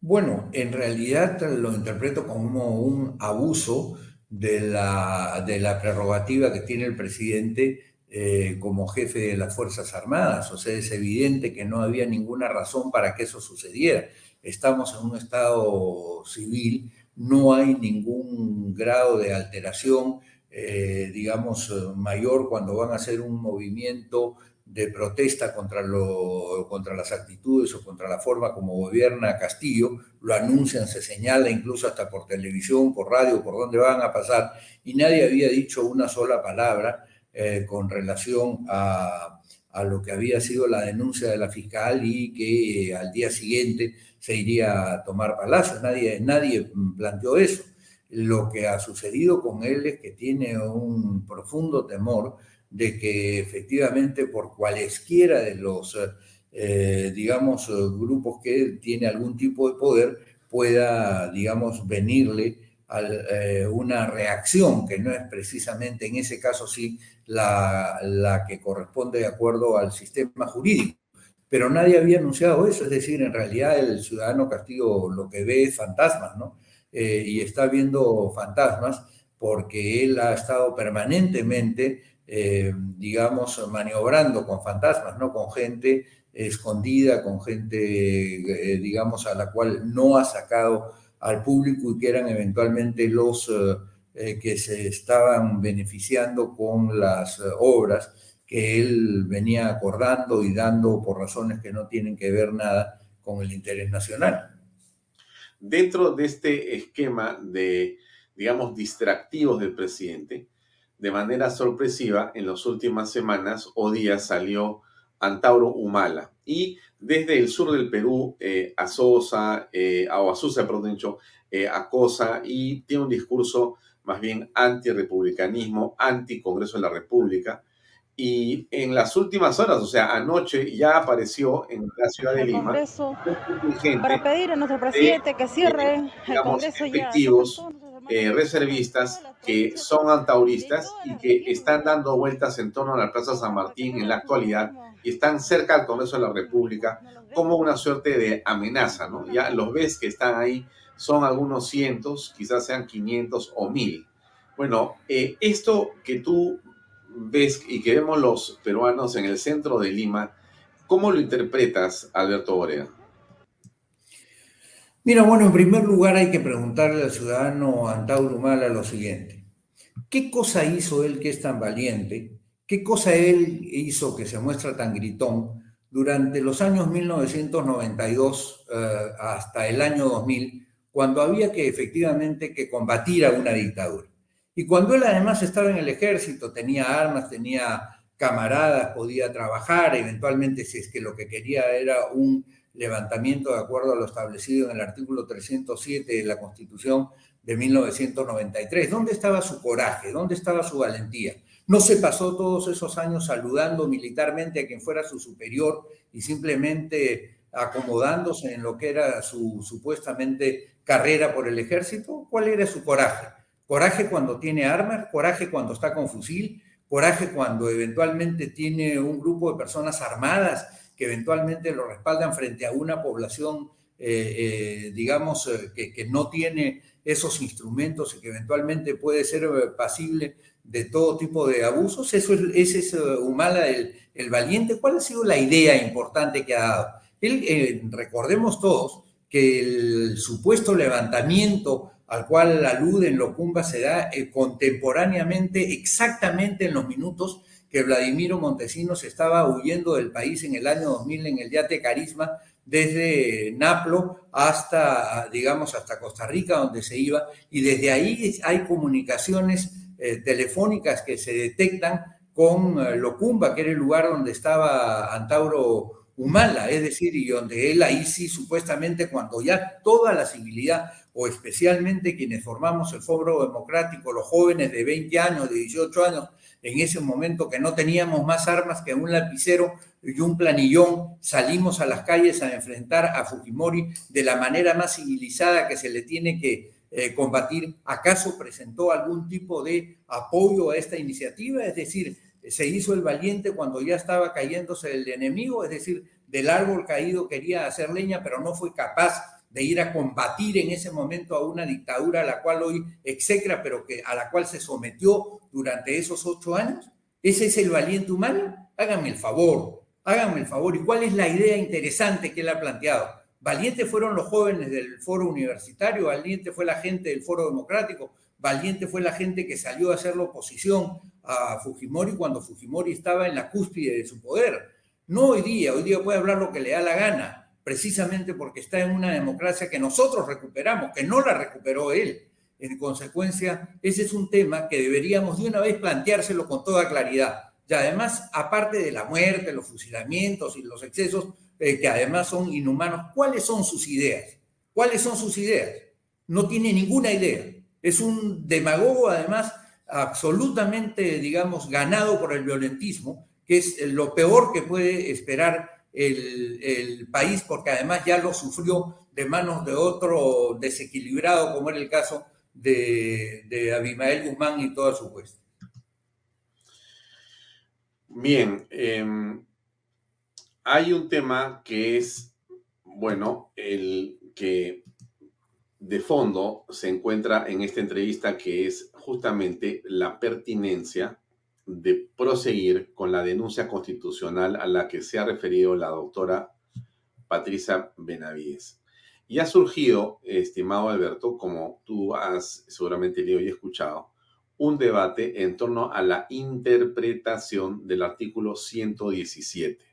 Bueno, en realidad lo interpreto como un abuso de la, de la prerrogativa que tiene el presidente eh, como jefe de las Fuerzas Armadas. O sea, es evidente que no había ninguna razón para que eso sucediera. Estamos en un estado civil, no hay ningún grado de alteración, eh, digamos, mayor cuando van a hacer un movimiento de protesta contra, lo, contra las actitudes o contra la forma como gobierna Castillo, lo anuncian, se señala incluso hasta por televisión, por radio, por dónde van a pasar, y nadie había dicho una sola palabra eh, con relación a, a, lo que había sido la denuncia de la fiscal y que al día siguiente se iría a tomar palacios. Nadie, nadie planteó eso. Lo que ha sucedido con él es que tiene un profundo temor de que efectivamente por cualesquiera de los, eh, digamos, grupos que tiene algún tipo de poder pueda, digamos, venirle a, eh, una reacción que no es precisamente en ese caso sí la, la que corresponde de acuerdo al sistema jurídico. Pero nadie había anunciado eso, es decir, en realidad el ciudadano Castillo lo que ve es fantasmas, ¿no? Eh, y está viendo fantasmas porque él ha estado permanentemente eh, digamos, maniobrando con fantasmas, ¿no? Con gente escondida, con gente, eh, digamos, a la cual no ha sacado al público y que eran eventualmente los eh, que se estaban beneficiando con las obras que él venía acordando y dando por razones que no tienen que ver nada con el interés nacional. Dentro de este esquema de, digamos, distractivos del presidente, de manera sorpresiva, en las últimas semanas o días salió Antauro Humala. Y desde el sur del Perú, eh, Sosa, eh, o Azusa, perdón dicho, eh, acosa y tiene un discurso más bien anti-republicanismo, anti-Congreso de la República. Y en las últimas horas, o sea, anoche ya apareció en la ciudad de Lima para pedir a nuestro presidente que cierre el Congreso efectivos, eh, reservistas que son antauristas y que están dando vueltas en torno a la Plaza San Martín en la actualidad y están cerca del Congreso de la República como una suerte de amenaza, ¿no? Ya los ves que están ahí, son algunos cientos, quizás sean 500 o 1000. Bueno, eh, esto que tú ves y que vemos los peruanos en el centro de Lima, ¿cómo lo interpretas, Alberto Borea? Mira, bueno, en primer lugar hay que preguntarle al ciudadano Antauro Humala lo siguiente. ¿Qué cosa hizo él que es tan valiente? ¿Qué cosa él hizo que se muestra tan gritón durante los años 1992 eh, hasta el año 2000, cuando había que efectivamente que combatir a una dictadura? Y cuando él además estaba en el ejército, tenía armas, tenía camaradas, podía trabajar, eventualmente si es que lo que quería era un levantamiento de acuerdo a lo establecido en el artículo 307 de la Constitución de 1993. ¿Dónde estaba su coraje? ¿Dónde estaba su valentía? No se pasó todos esos años saludando militarmente a quien fuera su superior y simplemente acomodándose en lo que era su supuestamente carrera por el ejército? ¿Cuál era su coraje? Coraje cuando tiene armas, coraje cuando está con fusil, coraje cuando eventualmente tiene un grupo de personas armadas que eventualmente lo respaldan frente a una población, eh, eh, digamos, eh, que, no tiene esos instrumentos y que eventualmente puede ser pasible de todo tipo de abusos. Eso es, ese es Humala el, valiente. ¿Cuál ha sido la idea importante que ha dado? Él, recordemos todos que el supuesto levantamiento al cual alude en Locumba se da contemporáneamente, exactamente en los minutos que Vladimiro Montesinos estaba huyendo del país en el año 2000 en el yate Carisma desde Naplo hasta, digamos, hasta Costa Rica, donde se iba, y desde ahí hay comunicaciones eh, telefónicas que se detectan con eh, Locumba, que era el lugar donde estaba Antauro Humala, es decir, y donde él ahí sí, supuestamente, cuando ya toda la civilidad, o especialmente quienes formamos el Foro Democrático, los jóvenes de 20 años, de 18 años, en ese momento que no teníamos más armas que un lapicero y un planillón, salimos a las calles a enfrentar a Fujimori de la manera más civilizada que se le tiene que eh, combatir. ¿Acaso presentó algún tipo de apoyo a esta iniciativa? Es decir, se hizo el valiente cuando ya estaba cayéndose el enemigo, es decir, del árbol caído quería hacer leña, pero no fue capaz de ir a combatir en ese momento a una dictadura a la cual hoy execra, pero que, a la cual se sometió durante esos ocho años? ¿Ese es el valiente humano? Háganme el favor, háganme el favor. ¿Y cuál es la idea interesante que él ha planteado? Valiente fueron los jóvenes del foro universitario, valiente fue la gente del foro democrático, valiente fue la gente que salió a hacer la oposición a Fujimori cuando Fujimori estaba en la cúspide de su poder. No hoy día, hoy día puede hablar lo que le da la gana, precisamente porque está en una democracia que nosotros recuperamos, que no la recuperó él. En consecuencia, ese es un tema que deberíamos de una vez planteárselo con toda claridad. Y además, aparte de la muerte, los fusilamientos y los excesos, eh, que además son inhumanos, ¿cuáles son sus ideas? ¿Cuáles son sus ideas? No tiene ninguna idea. Es un demagogo, además, absolutamente, digamos, ganado por el violentismo, que es lo peor que puede esperar el, país, porque además ya lo sufrió de manos de otro desequilibrado, como era el caso de, de Abimael Guzmán y toda su puesta. Bien, em, hay un tema que es, bueno, el que de fondo se encuentra en esta entrevista, que es justamente la pertinencia de proseguir con la denuncia constitucional a la que se ha referido la doctora Patricia Benavides. Y ha surgido, estimado Alberto, como tú has seguramente leído y escuchado, un debate en torno a la interpretación del artículo 117.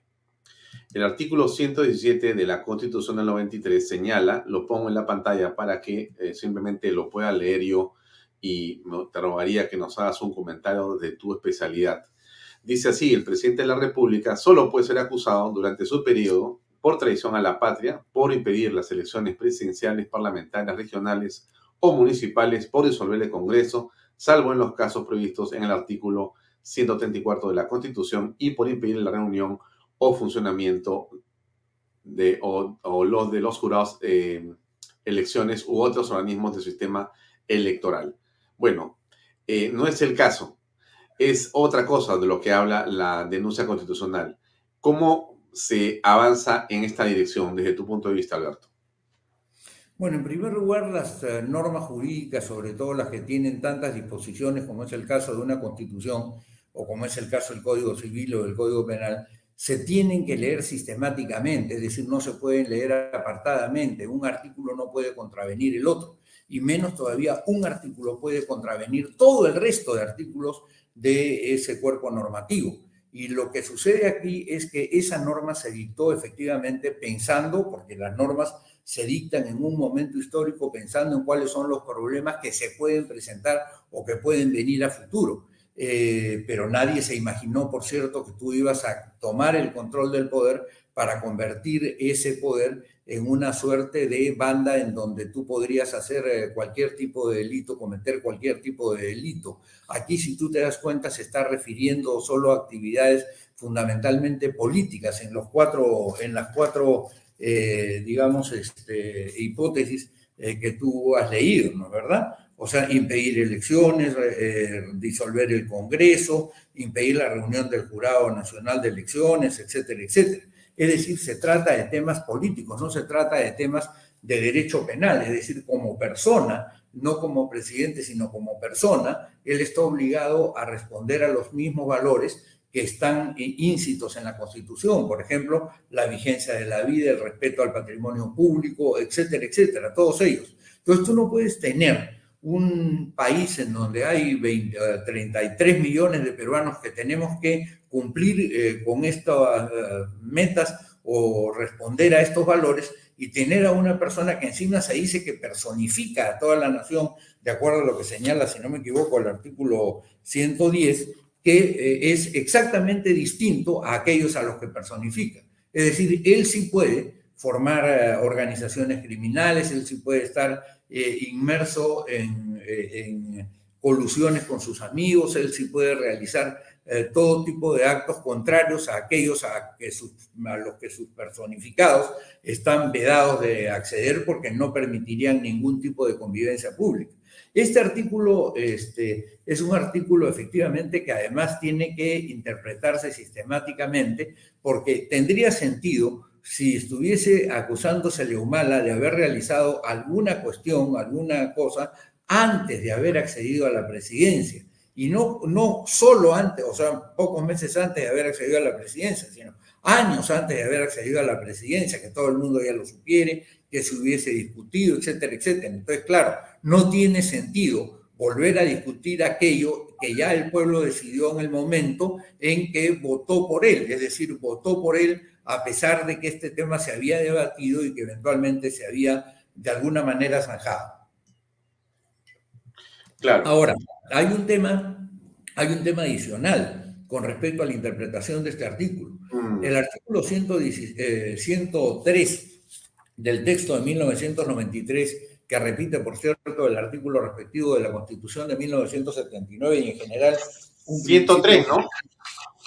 El artículo 117 de la Constitución del 93 señala, lo pongo en la pantalla para que eh, simplemente lo pueda leer yo y te rogaría que nos hagas un comentario de tu especialidad. Dice así, el presidente de la República solo puede ser acusado durante su periodo por traición a la patria, por impedir las elecciones presidenciales, parlamentarias, regionales o municipales, por disolver el Congreso, salvo en los casos previstos en el artículo 134 de la Constitución y por impedir la reunión o funcionamiento de, o, los de los jurados eh, elecciones u otros organismos del sistema electoral. Bueno, eh, no es el caso. Es otra cosa de lo que habla la denuncia constitucional. ¿Cómo se avanza en esta dirección desde tu punto de vista, Alberto? Bueno, en primer lugar, las eh, normas jurídicas, sobre todo las que tienen tantas disposiciones, como es el caso de una constitución o como es el caso del Código Civil o del Código Penal, se tienen que leer sistemáticamente, es decir, no se pueden leer apartadamente. Un artículo no puede contravenir el otro y menos todavía un artículo puede contravenir todo el resto de artículos de ese cuerpo normativo. Y lo que sucede aquí es que esa norma se dictó efectivamente pensando, porque las normas se dictan en un momento histórico pensando en cuáles son los problemas que se pueden presentar o que pueden venir a futuro. Eh, pero nadie se imaginó, por cierto, que tú ibas a tomar el control del poder para convertir ese poder en una suerte de banda en donde tú podrías hacer eh, cualquier tipo de delito, cometer cualquier tipo de delito. Aquí, si tú te das cuenta, se está refiriendo solo a actividades fundamentalmente políticas en los cuatro, en las cuatro eh, digamos, este, hipótesis eh, que tú has leído, ¿no es verdad? O sea, impedir elecciones, disolver el Congreso, impedir la reunión del Jurado Nacional de Elecciones, etcétera, etcétera. Es decir, se trata de temas políticos, no se trata de temas de derecho penal, es decir, como persona, no como presidente, sino como persona, él está obligado a responder a los mismos valores que están íncitos en la Constitución, por ejemplo, la vigencia de la vida, el respeto al patrimonio público, etcétera, etcétera, todos ellos. Entonces tú no puedes tener un país en donde hay 20, 33 millones de peruanos que tenemos que cumplir eh, con estas eh, metas o responder a estos valores y tener a una persona que encima se dice que personifica a toda la nación, de acuerdo a lo que señala, si no me equivoco, el artículo 110, que eh, es exactamente distinto a aquellos a los que personifica. Es decir, él sí puede formar eh, organizaciones criminales, él sí puede estar eh, inmerso en, en, colusiones con sus amigos, él sí puede realizar todo tipo de actos contrarios a aquellos a, que a los que sus personificados están vedados de acceder porque no permitirían ningún tipo de convivencia pública. Este artículo este, es un artículo efectivamente que además tiene que interpretarse sistemáticamente porque tendría sentido si estuviese acusándose a Leumala de haber realizado alguna cuestión, alguna cosa, antes de haber accedido a la presidencia. Y no, no solo antes, o sea, pocos meses antes de haber accedido a la presidencia, sino años antes de haber accedido a la presidencia, que todo el mundo ya lo supiere, que se hubiese discutido, etcétera, etcétera. Entonces, claro, no tiene sentido volver a discutir aquello que ya el pueblo decidió en el momento en que votó por él, es decir, votó por él a pesar de que este tema se había debatido y que eventualmente se había de alguna manera zanjado. Claro. Ahora, hay un tema, hay un tema adicional con respecto a la interpretación de este artículo. Mm. El artículo 103 del texto de 1993, que repite, por cierto, el artículo respectivo de la Constitución de 1979 y en general... Un 103, ¿no?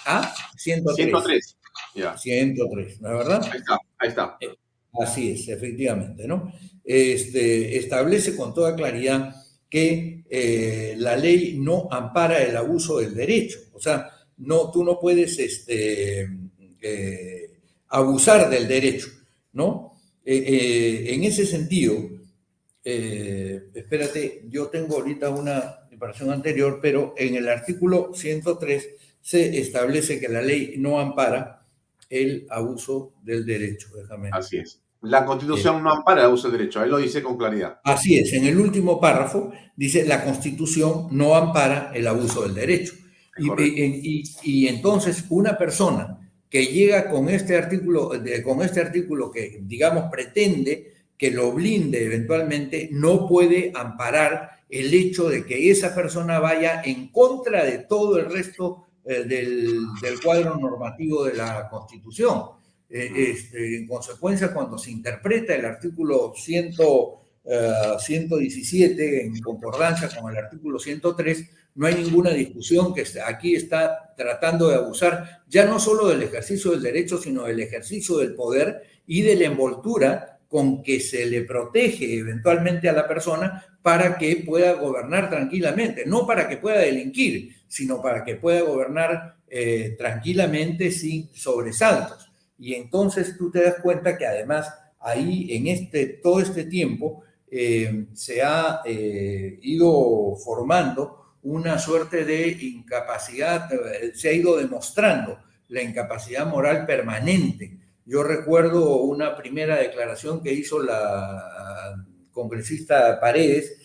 Ah, 103. 103. Ya. 103, ¿no es verdad? Ahí está, ahí está. Eh, así es, efectivamente, ¿no? Este, establece con toda claridad que eh, la ley no ampara el abuso del derecho. O sea, no, tú no puedes este, eh, abusar del derecho, ¿no? Eh, en ese sentido, espérate, yo tengo ahorita una separación anterior, pero en el artículo 103 se establece que la ley no ampara el abuso del derecho. Déjame. Así es. La Constitución no ampara el abuso del derecho, ahí lo dice con claridad. Así es, en el último párrafo dice la Constitución no ampara el abuso del derecho. y, y, entonces una persona que llega con este artículo, con este artículo que, digamos, pretende que lo blinde eventualmente, no puede amparar el hecho de que esa persona vaya en contra de todo el resto eh, del, cuadro normativo de la Constitución. Eh, este, en consecuencia, cuando se interpreta el artículo 100, 117 eh, en concordancia con el artículo 103, no hay ninguna discusión que aquí está tratando de abusar ya no solo del ejercicio del derecho, sino del ejercicio del poder y de la envoltura con que se le protege eventualmente a la persona para que pueda gobernar tranquilamente, no para que pueda delinquir, sino para que pueda gobernar eh, tranquilamente sin sobresaltos. Y entonces tú te das cuenta que además ahí en este, todo este tiempo eh, se ha eh, ido formando una suerte de incapacidad, se ha ido demostrando la incapacidad moral permanente. Yo recuerdo una primera declaración que hizo la congresista Paredes,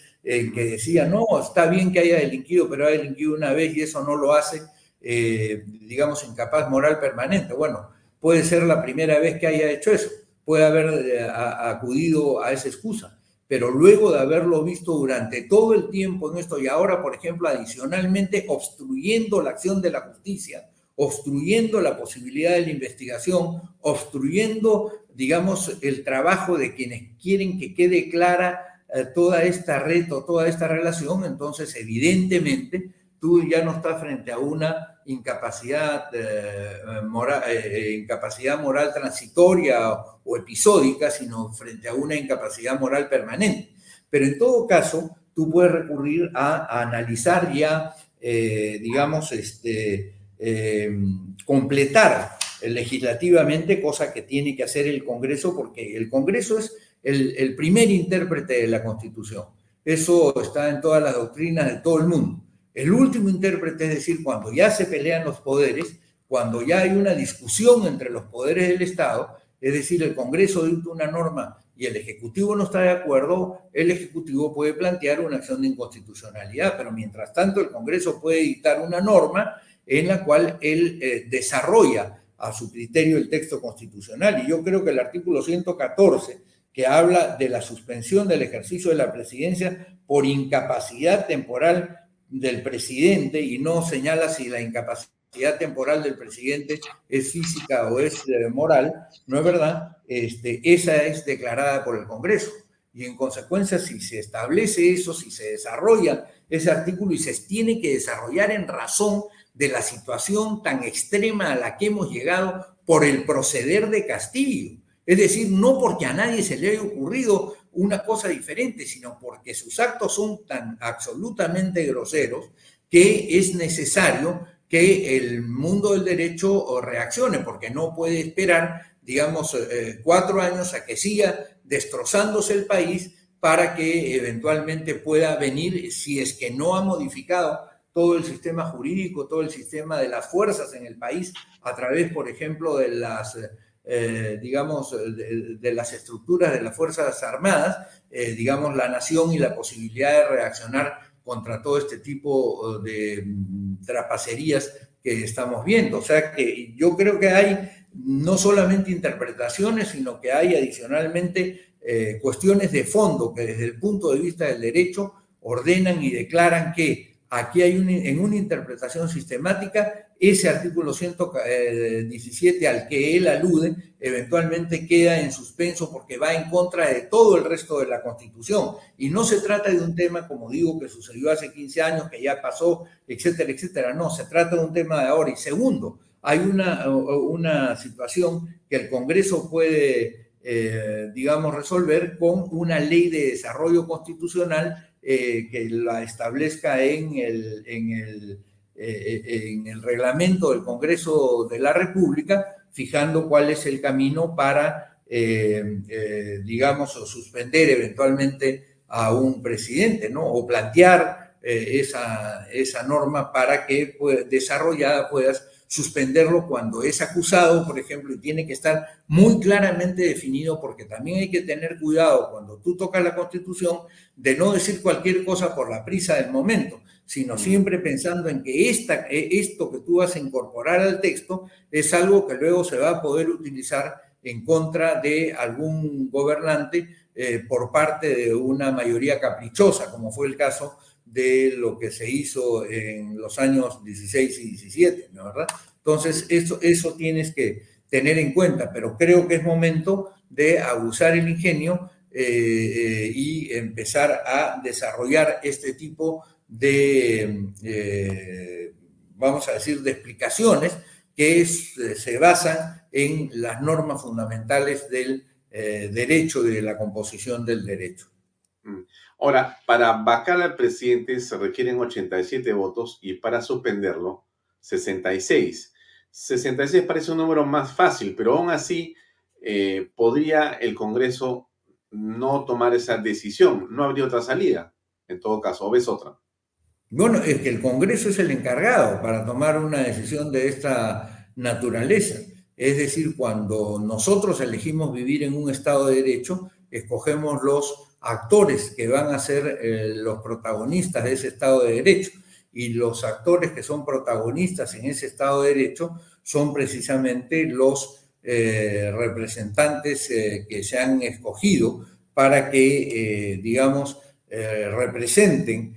que decía, no, está bien que haya delinquido, pero ha delinquido una vez y eso no lo hace, eh, digamos, incapaz moral permanente. Bueno, puede ser la primera vez que haya hecho eso, puede haber eh, acudido a esa excusa pero luego de haberlo visto durante todo el tiempo en esto y ahora, por ejemplo, adicionalmente obstruyendo la acción de la justicia, obstruyendo la posibilidad de la investigación, obstruyendo, digamos, el trabajo de quienes quieren que quede clara eh, toda esta red o toda esta relación, entonces evidentemente tú ya no estás frente a una incapacidad, eh, moral, eh, incapacidad moral transitoria o, episódica, sino frente a una incapacidad moral permanente. Pero en todo caso, tú puedes recurrir a, analizar ya, eh, digamos, este, completar legislativamente, cosa que tiene que hacer el Congreso, porque el Congreso es el, primer intérprete de la Constitución. Eso está en todas las doctrinas de todo el mundo. El último intérprete, es decir, cuando ya se pelean los poderes, cuando ya hay una discusión entre los poderes del Estado, es decir, el Congreso dicta una norma y el Ejecutivo no está de acuerdo, el Ejecutivo puede plantear una acción de inconstitucionalidad, pero mientras tanto el Congreso puede dictar una norma en la cual él eh, desarrolla a su criterio el texto constitucional. Y yo creo que el artículo 114, que habla de la suspensión del ejercicio de la presidencia por incapacidad temporal del presidente y no señala si la incapacidad temporal del presidente es física o es moral, no es verdad, este, esa es declarada por el Congreso. Y en consecuencia, si se establece eso, si se desarrolla ese artículo y se tiene que desarrollar en razón de la situación tan extrema a la que hemos llegado por el proceder de Castillo. Es decir, no porque a nadie se le haya ocurrido una cosa diferente, sino porque sus actos son tan absolutamente groseros que es necesario que el mundo del derecho reaccione, porque no puede esperar, digamos, eh, cuatro años a que siga destrozándose el país para que eventualmente pueda venir, si es que no ha modificado todo el sistema jurídico, todo el sistema de las fuerzas en el país, a través, por ejemplo, de las, eh, digamos, de, las estructuras de las Fuerzas Armadas, eh, digamos, la nación y la posibilidad de reaccionar contra todo este tipo de mm, trapacerías que estamos viendo. O sea que yo creo que hay no solamente interpretaciones, sino que hay adicionalmente eh, cuestiones de fondo que desde el punto de vista del derecho ordenan y declaran que Aquí hay en una interpretación sistemática, ese artículo 117 eh, al que él alude eventualmente queda en suspenso porque va en contra de todo el resto de la Constitución. Y no se trata de un tema, como digo, que sucedió hace 15 años, que ya pasó, etcétera, etcétera. No, se trata de un tema de ahora. Y segundo, hay una, una situación que el Congreso puede, eh, digamos, resolver con una ley de desarrollo constitucional eh, que la establezca en el, en, el, eh, en el reglamento del Congreso de la República, fijando cuál es el camino para, eh, digamos, suspender eventualmente a un presidente, ¿no? O plantear esa, esa norma para que pues, desarrollada puedas suspenderlo cuando es acusado, por ejemplo, y tiene que estar muy claramente definido porque también hay que tener cuidado cuando tú tocas la constitución de no decir cualquier cosa por la prisa del momento, sino mm. siempre pensando en que esta, e, esto que tú vas a incorporar al texto es algo que luego se va a poder utilizar en contra de algún gobernante eh, por parte de una mayoría caprichosa, como fue el caso de lo que se hizo en los años 16 y 17, ¿no verdad? Entonces, eso, eso tienes que tener en cuenta, pero creo que es momento de abusar el ingenio eh, eh, y empezar a desarrollar este tipo de, eh, vamos a decir, de explicaciones que se basan en las normas fundamentales del derecho, de la composición del derecho. Ahora, para vacar al presidente se requieren 87 votos y para suspenderlo 66. 66 parece un número más fácil, pero aún así eh, podría el Congreso no tomar esa decisión. No habría otra salida, en todo caso, o ves otra. Bueno, es que el Congreso es el encargado para tomar una decisión de esta naturaleza. Es decir, cuando nosotros elegimos vivir en un Estado de Derecho, escogemos los actores que van a ser eh, los protagonistas de ese Estado de Derecho. Y los actores que son protagonistas en ese Estado de Derecho son precisamente los eh, representantes eh, que se han escogido para que, digamos, representen,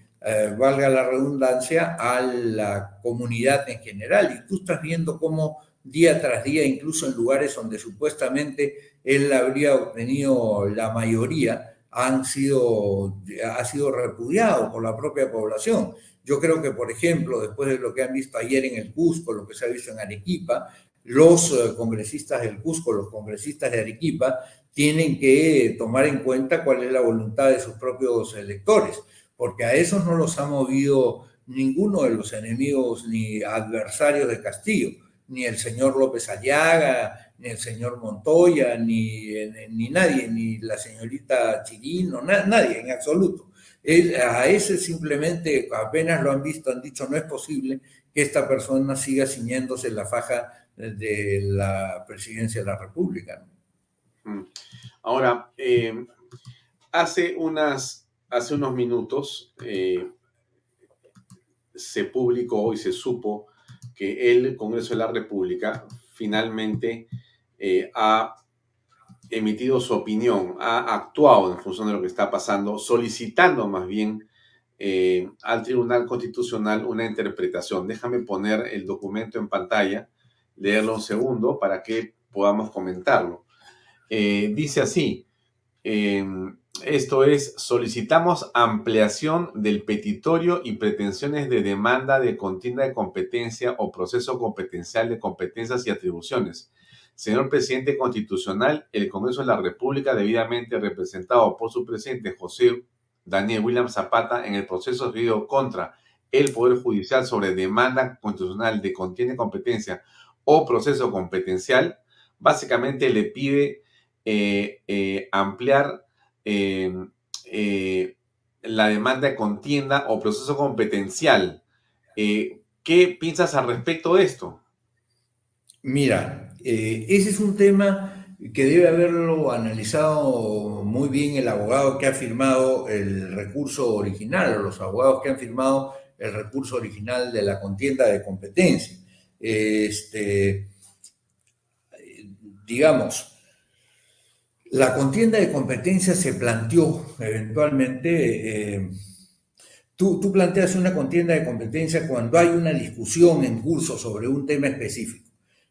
valga la redundancia, a la comunidad en general. Y tú estás viendo cómo día tras día, incluso en lugares donde supuestamente él habría obtenido la mayoría, han sido, ha sido repudiado por la propia población. Yo creo que, por ejemplo, después de lo que han visto ayer en el Cusco, lo que se ha visto en Arequipa, los eh, congresistas del Cusco, los congresistas de Arequipa, tienen que tomar en cuenta cuál es la voluntad de sus propios electores, porque a esos no los ha movido ninguno de los enemigos ni adversarios de Castillo, ni el señor López Ayaga, el señor Montoya, ni, ni nadie, ni la señorita Chirino, nadie en absoluto. a ese simplemente apenas lo han visto, han dicho no es posible que esta persona siga ciñéndose la faja de la presidencia de la República. Mm. Ahora, eh, hace, unas, hace unos minutos eh, se publicó y se supo que el Congreso de la República finalmente eh, ha emitido su opinión, ha actuado en función de lo que está pasando, solicitando más bien al Tribunal Constitucional una interpretación. Déjame poner el documento en pantalla, leerlo un segundo para que podamos comentarlo. Eh, dice así, esto es, solicitamos ampliación del petitorio y pretensiones de demanda de contienda de competencia o proceso competencial de competencias y atribuciones. Señor presidente constitucional, el Congreso de la República, debidamente representado por su presidente José Daniel William Zapata en el proceso debido contra el Poder Judicial sobre demanda constitucional de contienda de competencia o proceso competencial, básicamente le pide eh, eh, ampliar eh, la demanda de contienda o proceso competencial. ¿Qué piensas al respecto de esto? Mira, ese es un tema que debe haberlo analizado muy bien el abogado que ha firmado el recurso original, o los abogados que han firmado el recurso original de la contienda de competencia. Este, digamos, la contienda de competencia se planteó eventualmente. Eh, tú, planteas una contienda de competencia cuando hay una discusión en curso sobre un tema específico.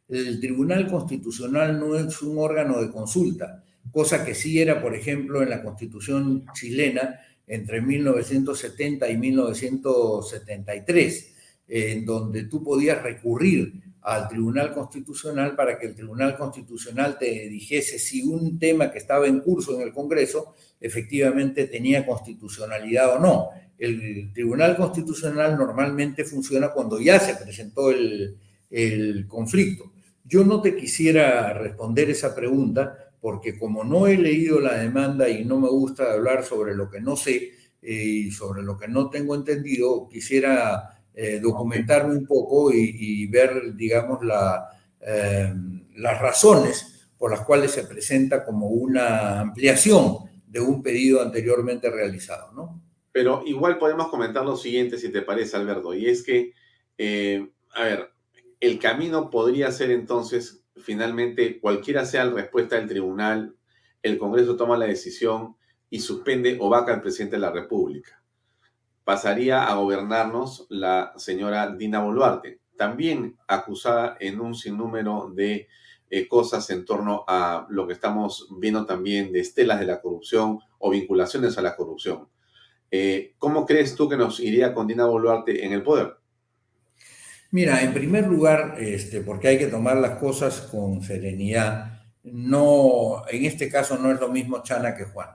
El Tribunal Constitucional no es un órgano de consulta, cosa que sí era, por ejemplo, en la Constitución chilena entre 1970 y 1973, en donde tú podías recurrir al Tribunal Constitucional para que el Tribunal Constitucional te dijese si un tema que estaba en curso en el Congreso efectivamente tenía constitucionalidad o no. El Tribunal Constitucional normalmente funciona cuando ya se presentó el, conflicto. Yo no te quisiera responder esa pregunta porque como no he leído la demanda y no me gusta hablar sobre lo que no sé eh, y sobre lo que no tengo entendido, quisiera eh, documentarme un poco y, ver, digamos, eh, las razones por las cuales se presenta como una ampliación de un pedido anteriormente realizado, ¿no? Pero igual podemos comentar lo siguiente, si te parece, Alberto, y es que, a ver, el camino podría ser entonces, finalmente, cualquiera sea la respuesta del tribunal, el Congreso toma la decisión y suspende o vaca al presidente de la República pasaría a gobernarnos la señora Dina Boluarte, también acusada en un sinnúmero de eh, cosas en torno a lo que estamos viendo también de estelas de la corrupción o vinculaciones a la corrupción. Eh, ¿Cómo crees tú que nos iría con Dina Boluarte en el poder? Mira, en primer lugar, este, porque hay que tomar las cosas con serenidad, no, en este caso no es lo mismo Chana que Juan.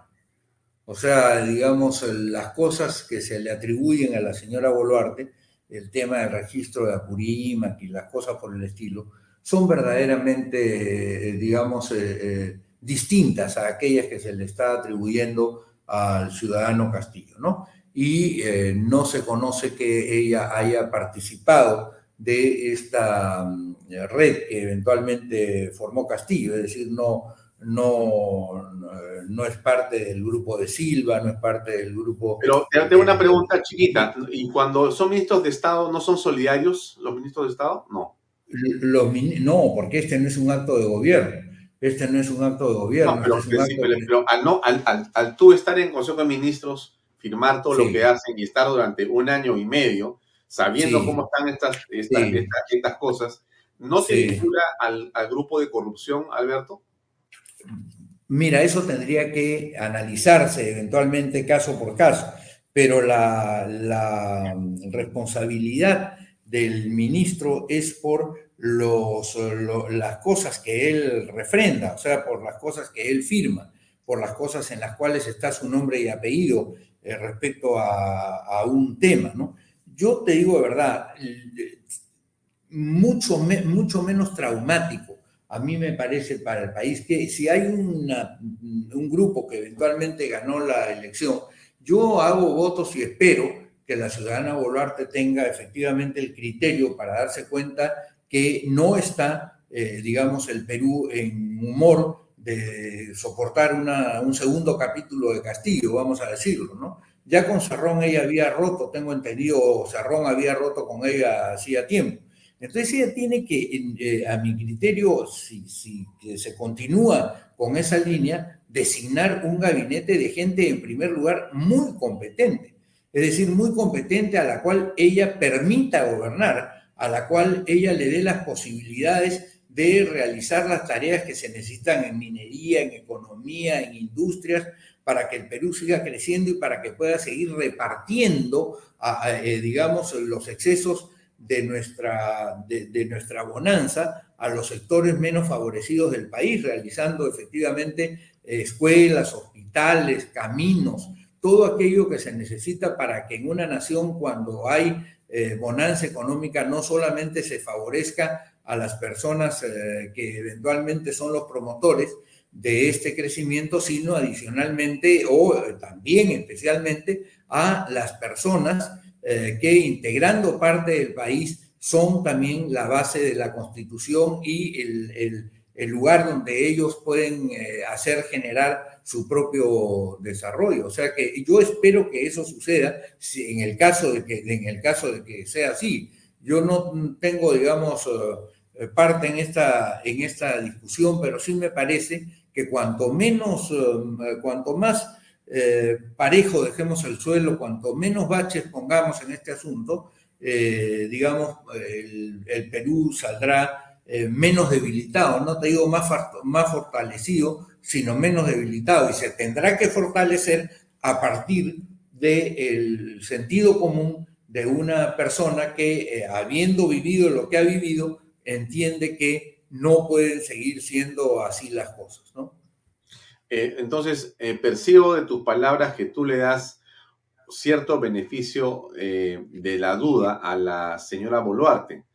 O sea, digamos, las cosas que se le atribuyen a la señora Boluarte, el tema del registro de Apurímac y las cosas por el estilo, son verdaderamente, eh, digamos, eh, eh, distintas a aquellas que se le está atribuyendo al ciudadano Castillo, ¿no? Y no se conoce que ella haya participado de esta mm, red que eventualmente formó Castillo, es decir, no, no, no es parte del grupo de Silva, no es parte del grupo... Pero te hago una pregunta chiquita. ¿Y cuando son ministros de Estado, no son solidarios los ministros de Estado? No. Los, no, porque este no es un acto de gobierno. Este no es un acto de gobierno. pero, al, no, al, tú estar en Consejo de Ministros, firmar todo lo que hacen y estar durante un año y medio, sabiendo cómo están estas, estas, estas, cosas, ¿no se vincula al, al grupo de corrupción, Alberto? Mira, eso tendría que analizarse eventualmente caso por caso, pero la, la responsabilidad del ministro es por los, las cosas que él refrenda, o sea, por las cosas que él firma, por las cosas en las cuales está su nombre y apellido eh, respecto a, a, un tema, ¿no? Yo te digo de verdad, mucho, mucho menos traumático a mí me parece para el país que si hay un grupo que eventualmente ganó la elección, yo hago votos y espero que la ciudadana Boluarte tenga efectivamente el criterio para darse cuenta que no está, eh, digamos, el Perú en humor de soportar un segundo capítulo de Castillo, vamos a decirlo, ¿no? Ya con Cerrón ella había roto, tengo entendido, Cerrón había roto con ella hacía tiempo. Entonces ella tiene que, eh, a mi criterio, si se continúa con esa línea, designar un gabinete de gente, en primer lugar, muy competente es decir, muy competente a la cual ella permita gobernar, a la cual ella le dé las posibilidades de realizar las tareas que se necesitan en minería, en economía, en industrias, para que el Perú siga creciendo y para que pueda seguir repartiendo, eh, digamos, los excesos de nuestra, de nuestra bonanza a los sectores menos favorecidos del país, realizando efectivamente escuelas, hospitales, caminos, todo aquello que se necesita para que en una nación cuando hay eh, bonanza económica no solamente se favorezca a las personas eh, que eventualmente son los promotores de este crecimiento, sino adicionalmente o eh, también especialmente a las personas que integrando parte del país son también la base de la constitución y el, el lugar donde ellos pueden hacer generar su propio desarrollo. O sea que yo espero que eso suceda si, en, el caso de que, en el caso de que sea así. Yo no tengo, digamos, eh, parte en esta, en esta discusión, pero sí me parece que cuanto menos, eh, cuanto más eh, parejo dejemos el suelo, cuanto menos baches pongamos en este asunto, digamos, el, el, Perú saldrá menos debilitado, no te digo más, más fortalecido, sino menos debilitado y se tendrá que fortalecer a partir del sentido común de una persona que, eh, habiendo vivido lo que ha vivido, entiende que no pueden seguir siendo así las cosas, ¿no? Eh, entonces, eh, percibo de tus palabras que tú le das cierto beneficio de la duda a la señora Boluarte.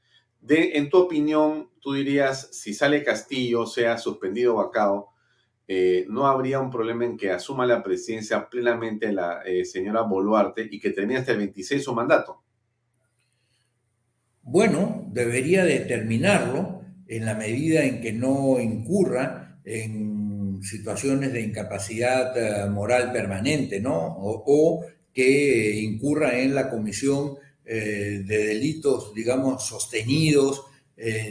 De, en tu opinión, tú dirías, si sale Castillo, sea suspendido o vacado, eh, no habría un problema en que asuma la presidencia plenamente la eh, señora Boluarte y que termine hasta el 26 su mandato? Bueno, debería determinarlo en la medida en que no incurra en situaciones de incapacidad eh, moral permanente, ¿no? O, que incurra en la comisión de delitos, digamos, sostenidos,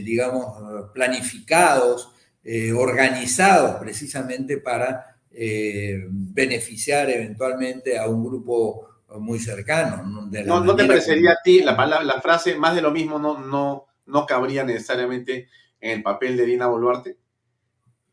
digamos, planificados, eh, organizados precisamente para eh, beneficiar eventualmente a un grupo muy cercano. ¿No, ¿no te parecería a ti la, la frase más de lo mismo no, no, no cabría necesariamente en el papel de Dina Boluarte?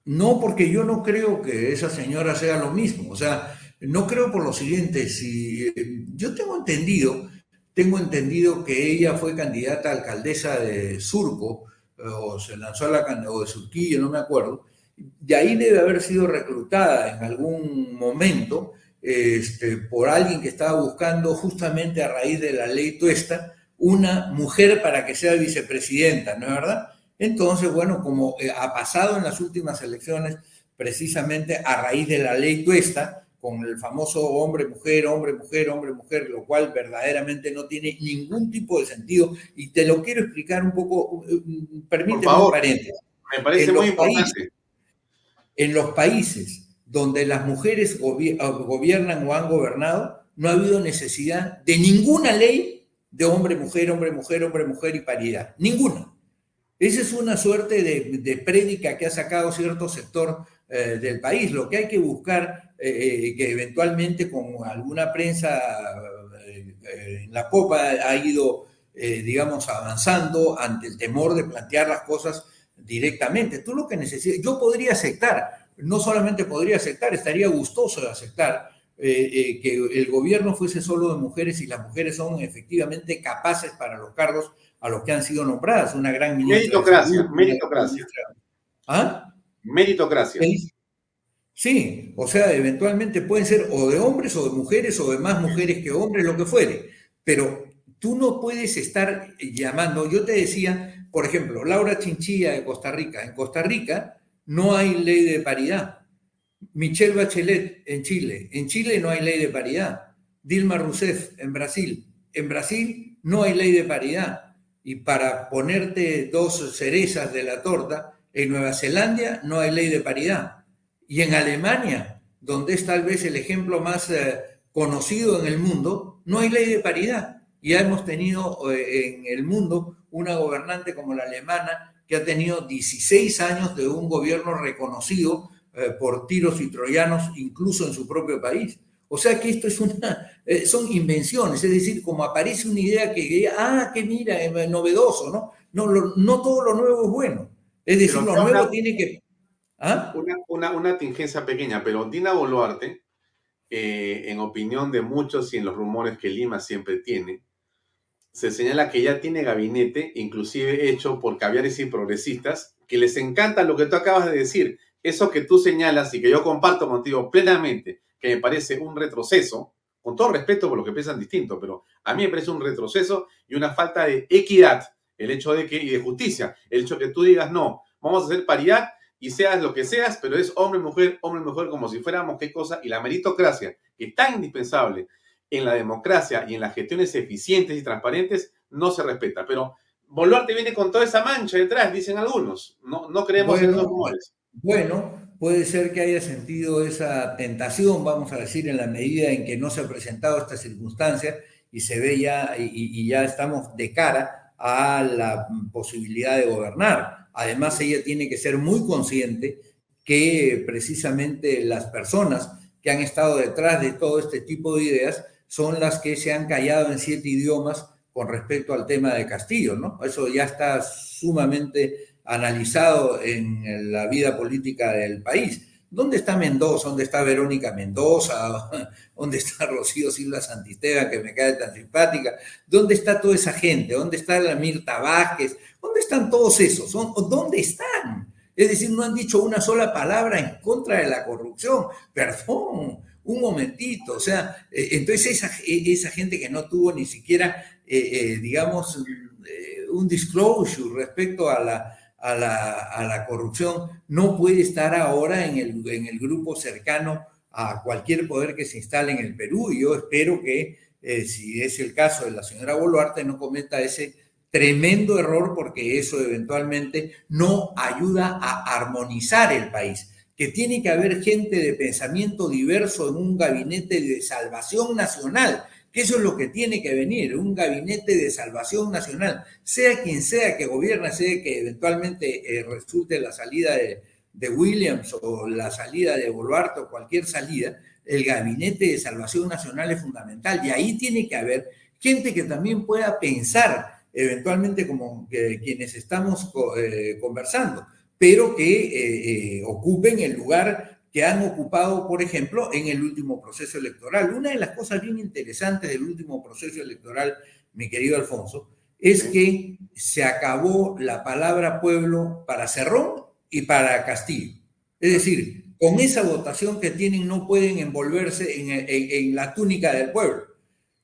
No, porque yo no creo que esa señora sea lo mismo. O sea, no creo por lo siguiente, si eh, yo tengo entendido, tengo entendido que ella fue candidata a alcaldesa de Surco o se lanzó a la o de Surquillo, no me acuerdo, de ahí debe haber sido reclutada en algún momento este, por alguien que estaba buscando justamente a raíz de la ley Tuesta una mujer para que sea vicepresidenta, ¿no es verdad? Entonces, bueno, como eh, ha pasado en las últimas elecciones, precisamente a raíz de la ley Tuesta, con el famoso hombre-mujer, hombre-mujer, hombre-mujer, lo cual verdaderamente no tiene ningún tipo de sentido. Y te lo quiero explicar un poco, permíteme un paréntesis. Me parece muy importante. en los países donde las mujeres gobiernan o han gobernado, no ha habido necesidad de ninguna ley de hombre-mujer, hombre-mujer, hombre-mujer y paridad. Ninguna. Esa es una suerte de, de prédica que ha sacado cierto sector eh, del país. Lo que hay que buscar, eh, eh, que eventualmente con alguna prensa en la popa ha ido, digamos, avanzando ante el temor de plantear las cosas directamente. Tú lo que necesitas, yo podría aceptar no solamente podría aceptar, estaría gustoso de aceptar eh, eh, que el gobierno fuese solo de mujeres y las mujeres son efectivamente capaces para los cargos a los que han sido nombradas. Una gran ministra Meritocracia, meritocracia. ¿Ah? Meritocracia. Sí, o sea, eventualmente pueden ser o de hombres o de mujeres o de más mujeres que hombres, lo que fuere. Pero tú no puedes estar llamando, yo te decía, por ejemplo, Laura Chinchilla de Costa Rica. En Costa Rica no hay ley de paridad. Michelle Bachelet en Chile. En Chile no hay ley de paridad. Dilma Rousseff en Brasil. En Brasil no hay ley de paridad. Y para ponerte dos cerezas de la torta, en Nueva Zelanda no hay ley de paridad. Y en Alemania, donde es tal vez el ejemplo más eh, conocido en el mundo, no hay ley de paridad. Ya hemos tenido eh, en el mundo una gobernante como la alemana que ha tenido 16 años de un gobierno reconocido eh, por tiros y troyanos, incluso en su propio país. O sea que esto es una, eh, son invenciones, es decir, como aparece una idea que, ah, que mira, es novedoso, ¿no? No, no todo lo nuevo es bueno. Es decir, lo nuevo tiene que... ¿Ah? Una, una, tingencia pequeña, pero Dina Boluarte, eh, en opinión de muchos y en los rumores que Lima siempre tiene, se señala que ya tiene gabinete, inclusive hecho por caviares y progresistas, que les encanta lo que tú acabas de decir, eso que tú señalas y que yo comparto contigo plenamente, que me parece un retroceso, con todo respeto por lo que piensan distinto, pero a mí me parece un retroceso y una falta de equidad, el hecho de que, y de justicia, el hecho de que tú digas, no, vamos a hacer paridad y seas lo que seas, pero es hombre, mujer, hombre, mujer, como si fuéramos qué cosa, y la meritocracia, que es tan indispensable en la democracia y en las gestiones eficientes y transparentes, no se respeta. Pero Boluarte viene con toda esa mancha detrás, dicen algunos. No, no creemos en esos rumores. Bueno, puede ser que haya sentido esa tentación, vamos a decir, en la medida en que no se ha presentado esta circunstancia y se ve ya, y, ya estamos de cara a la posibilidad de gobernar. Además, ella tiene que ser muy consciente que precisamente las personas que han estado detrás de todo este tipo de ideas son las que se han callado en siete idiomas con respecto al tema de Castillo, ¿no? Eso ya está sumamente analizado en la vida política del país. ¿Dónde está Mendoza? ¿Dónde está Verónica Mendoza? <laughs> ¿Dónde está Rocío Silva Santisteban, que me cae tan simpática? ¿Dónde está toda esa gente? ¿Dónde está la Mirta Vázquez? ¿Dónde están todos esos? ¿Dónde están? Es decir, no han dicho una sola palabra en contra de la corrupción. Perdón, un momentito. O sea, eh, entonces esa, esa gente que no tuvo ni siquiera, eh, eh, digamos, un disclosure respecto a la, a la, corrupción no puede estar ahora en el, en el, grupo cercano a cualquier poder que se instale en el Perú. Y yo espero que, eh, si es el caso de la señora Boluarte, no cometa ese tremendo error porque eso eventualmente no ayuda a armonizar el país que tiene que haber gente de pensamiento diverso en un gabinete de salvación nacional, que eso es lo que tiene que venir, un gabinete de salvación nacional, sea quien sea que gobierna, sea que eventualmente eh, resulte la salida de, Williams o la salida de Boluarte o cualquier salida, el gabinete de salvación nacional es fundamental. Y ahí tiene que haber gente que también pueda pensar eventualmente como quienes estamos eh, conversando, pero que eh, ocupen el lugar que han ocupado, por ejemplo, en el último proceso electoral. Una de las cosas bien interesantes del último proceso electoral, mi querido Alfonso, es que se acabó la palabra pueblo para Cerrón y para Castillo. Es decir, con esa votación que tienen no pueden envolverse en, la túnica del pueblo.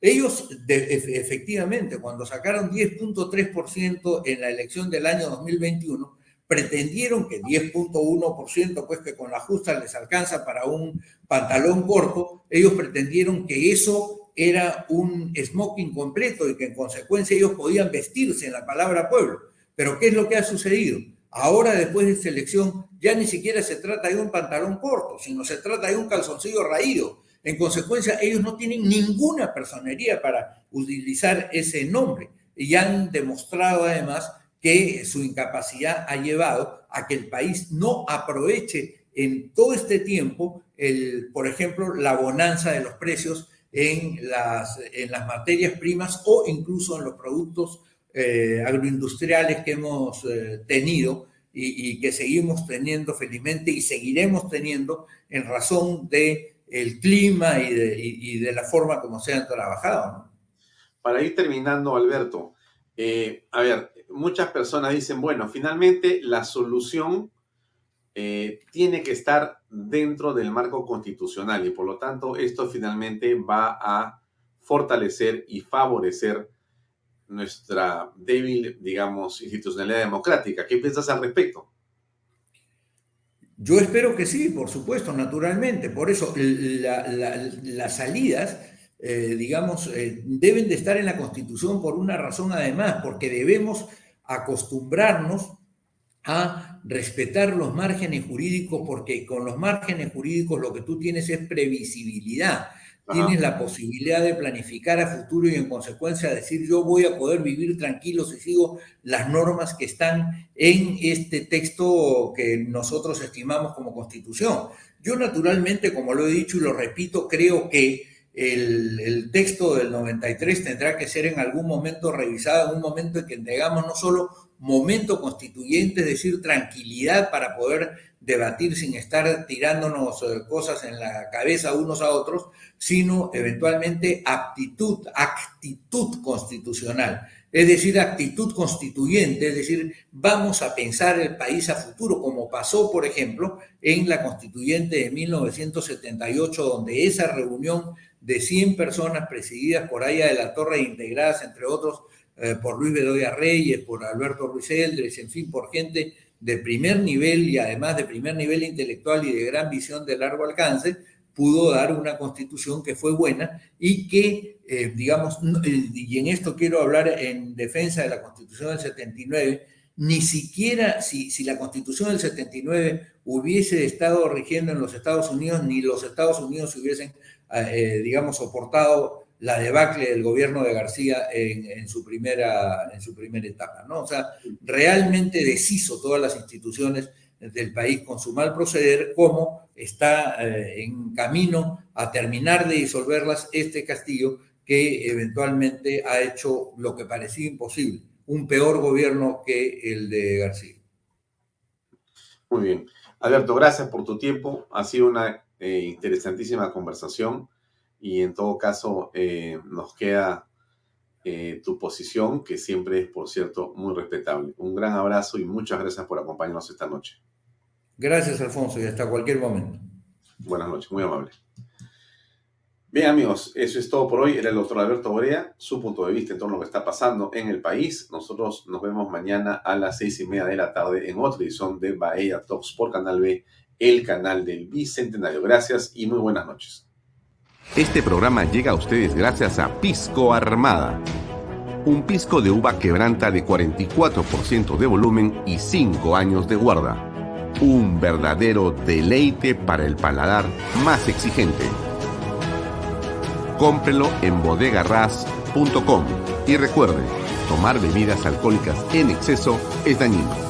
Ellos, efectivamente, cuando sacaron 10.3% en la elección del año 2021, pretendieron que 10.1%, pues que con la justa les alcanza para un pantalón corto, ellos pretendieron que eso era un smoking completo y que en consecuencia ellos podían vestirse en la palabra pueblo. Pero ¿qué es lo que ha sucedido? Ahora, después de esta elección, ya ni siquiera se trata de un pantalón corto, sino se trata de un calzoncillo raído. En consecuencia, ellos no tienen ninguna personería para utilizar ese nombre. Y han demostrado además que su incapacidad ha llevado a que el país no aproveche en todo este tiempo, el, por ejemplo, la bonanza de los precios en las, en las materias primas o incluso en los productos eh, agroindustriales que hemos eh, tenido y, que seguimos teniendo felizmente y seguiremos teniendo en razón de clima y de, la forma como se han trabajado. Para ir terminando, Alberto, eh, a ver, muchas personas dicen, bueno, finalmente la solución eh, tiene que estar dentro del marco constitucional y por lo tanto esto finalmente va a fortalecer y favorecer nuestra débil, digamos, institucionalidad democrática. ¿Qué piensas al respecto? Yo espero que sí, por supuesto, naturalmente. Por eso las salidas, eh, digamos, eh, deben de estar en la Constitución por una razón además, porque debemos acostumbrarnos a respetar los márgenes jurídicos, porque con los márgenes jurídicos lo que tú tienes es previsibilidad tienes la posibilidad de planificar a futuro y en consecuencia decir yo voy a poder vivir tranquilo si sigo las normas que están en este texto que nosotros estimamos como constitución. Yo naturalmente, como lo he dicho y lo repito, creo que el, el, texto del 93 tendrá que ser en algún momento revisado, en un momento en que tengamos no solo momento constituyente, es decir, tranquilidad para poder debatir sin estar tirándonos eh, cosas en la cabeza unos a otros, sino eventualmente aptitud, actitud constitucional, es decir, actitud constituyente, es decir, vamos a pensar el país a futuro, como pasó, por ejemplo, en la constituyente de 1978, donde esa reunión de 100 personas presididas por Aya de la Torre, integradas, entre otros, eh, por Luis Bedoya Reyes, por Alberto Ruiz Eldres, en fin, por gente de primer nivel y además de primer nivel intelectual y de gran visión de largo alcance, pudo dar una constitución que fue buena y que, eh, digamos, eh, y en esto quiero hablar en defensa de la constitución del 79, ni siquiera si, si la constitución del 79 hubiese estado rigiendo en los Estados Unidos, ni los Estados Unidos hubiesen, eh, digamos, soportado la debacle del gobierno de García en, su primera, en su primera etapa, ¿no? O sea, realmente deshizo todas las instituciones del país con su mal proceder, como está eh, en camino a terminar de disolverlas este Castillo, que eventualmente ha hecho lo que parecía imposible, un peor gobierno que el de García. Muy bien. Alberto, gracias por tu tiempo. Ha sido una eh, interesantísima conversación y en todo caso eh, nos queda eh, tu posición, que siempre es, por cierto, muy respetable. Un gran abrazo y muchas gracias por acompañarnos esta noche. Gracias, Alfonso, y hasta cualquier momento. Buenas noches, muy amable. Bien, amigos, eso es todo por hoy. Era el doctor Alberto Borea, su punto de vista en torno a lo que está pasando en el país. Nosotros nos vemos mañana a las seis y media de la tarde en otra edición de Bahía Talks por Canal B, el canal del Bicentenario. Gracias y muy buenas noches. Este programa llega a ustedes gracias a Pisco Armada. Un pisco de uva quebranta de 44% de volumen y 5 años de guarda. Un verdadero deleite para el paladar más exigente. Cómprelo en bodegarras.com y recuerde, tomar bebidas alcohólicas en exceso es dañino.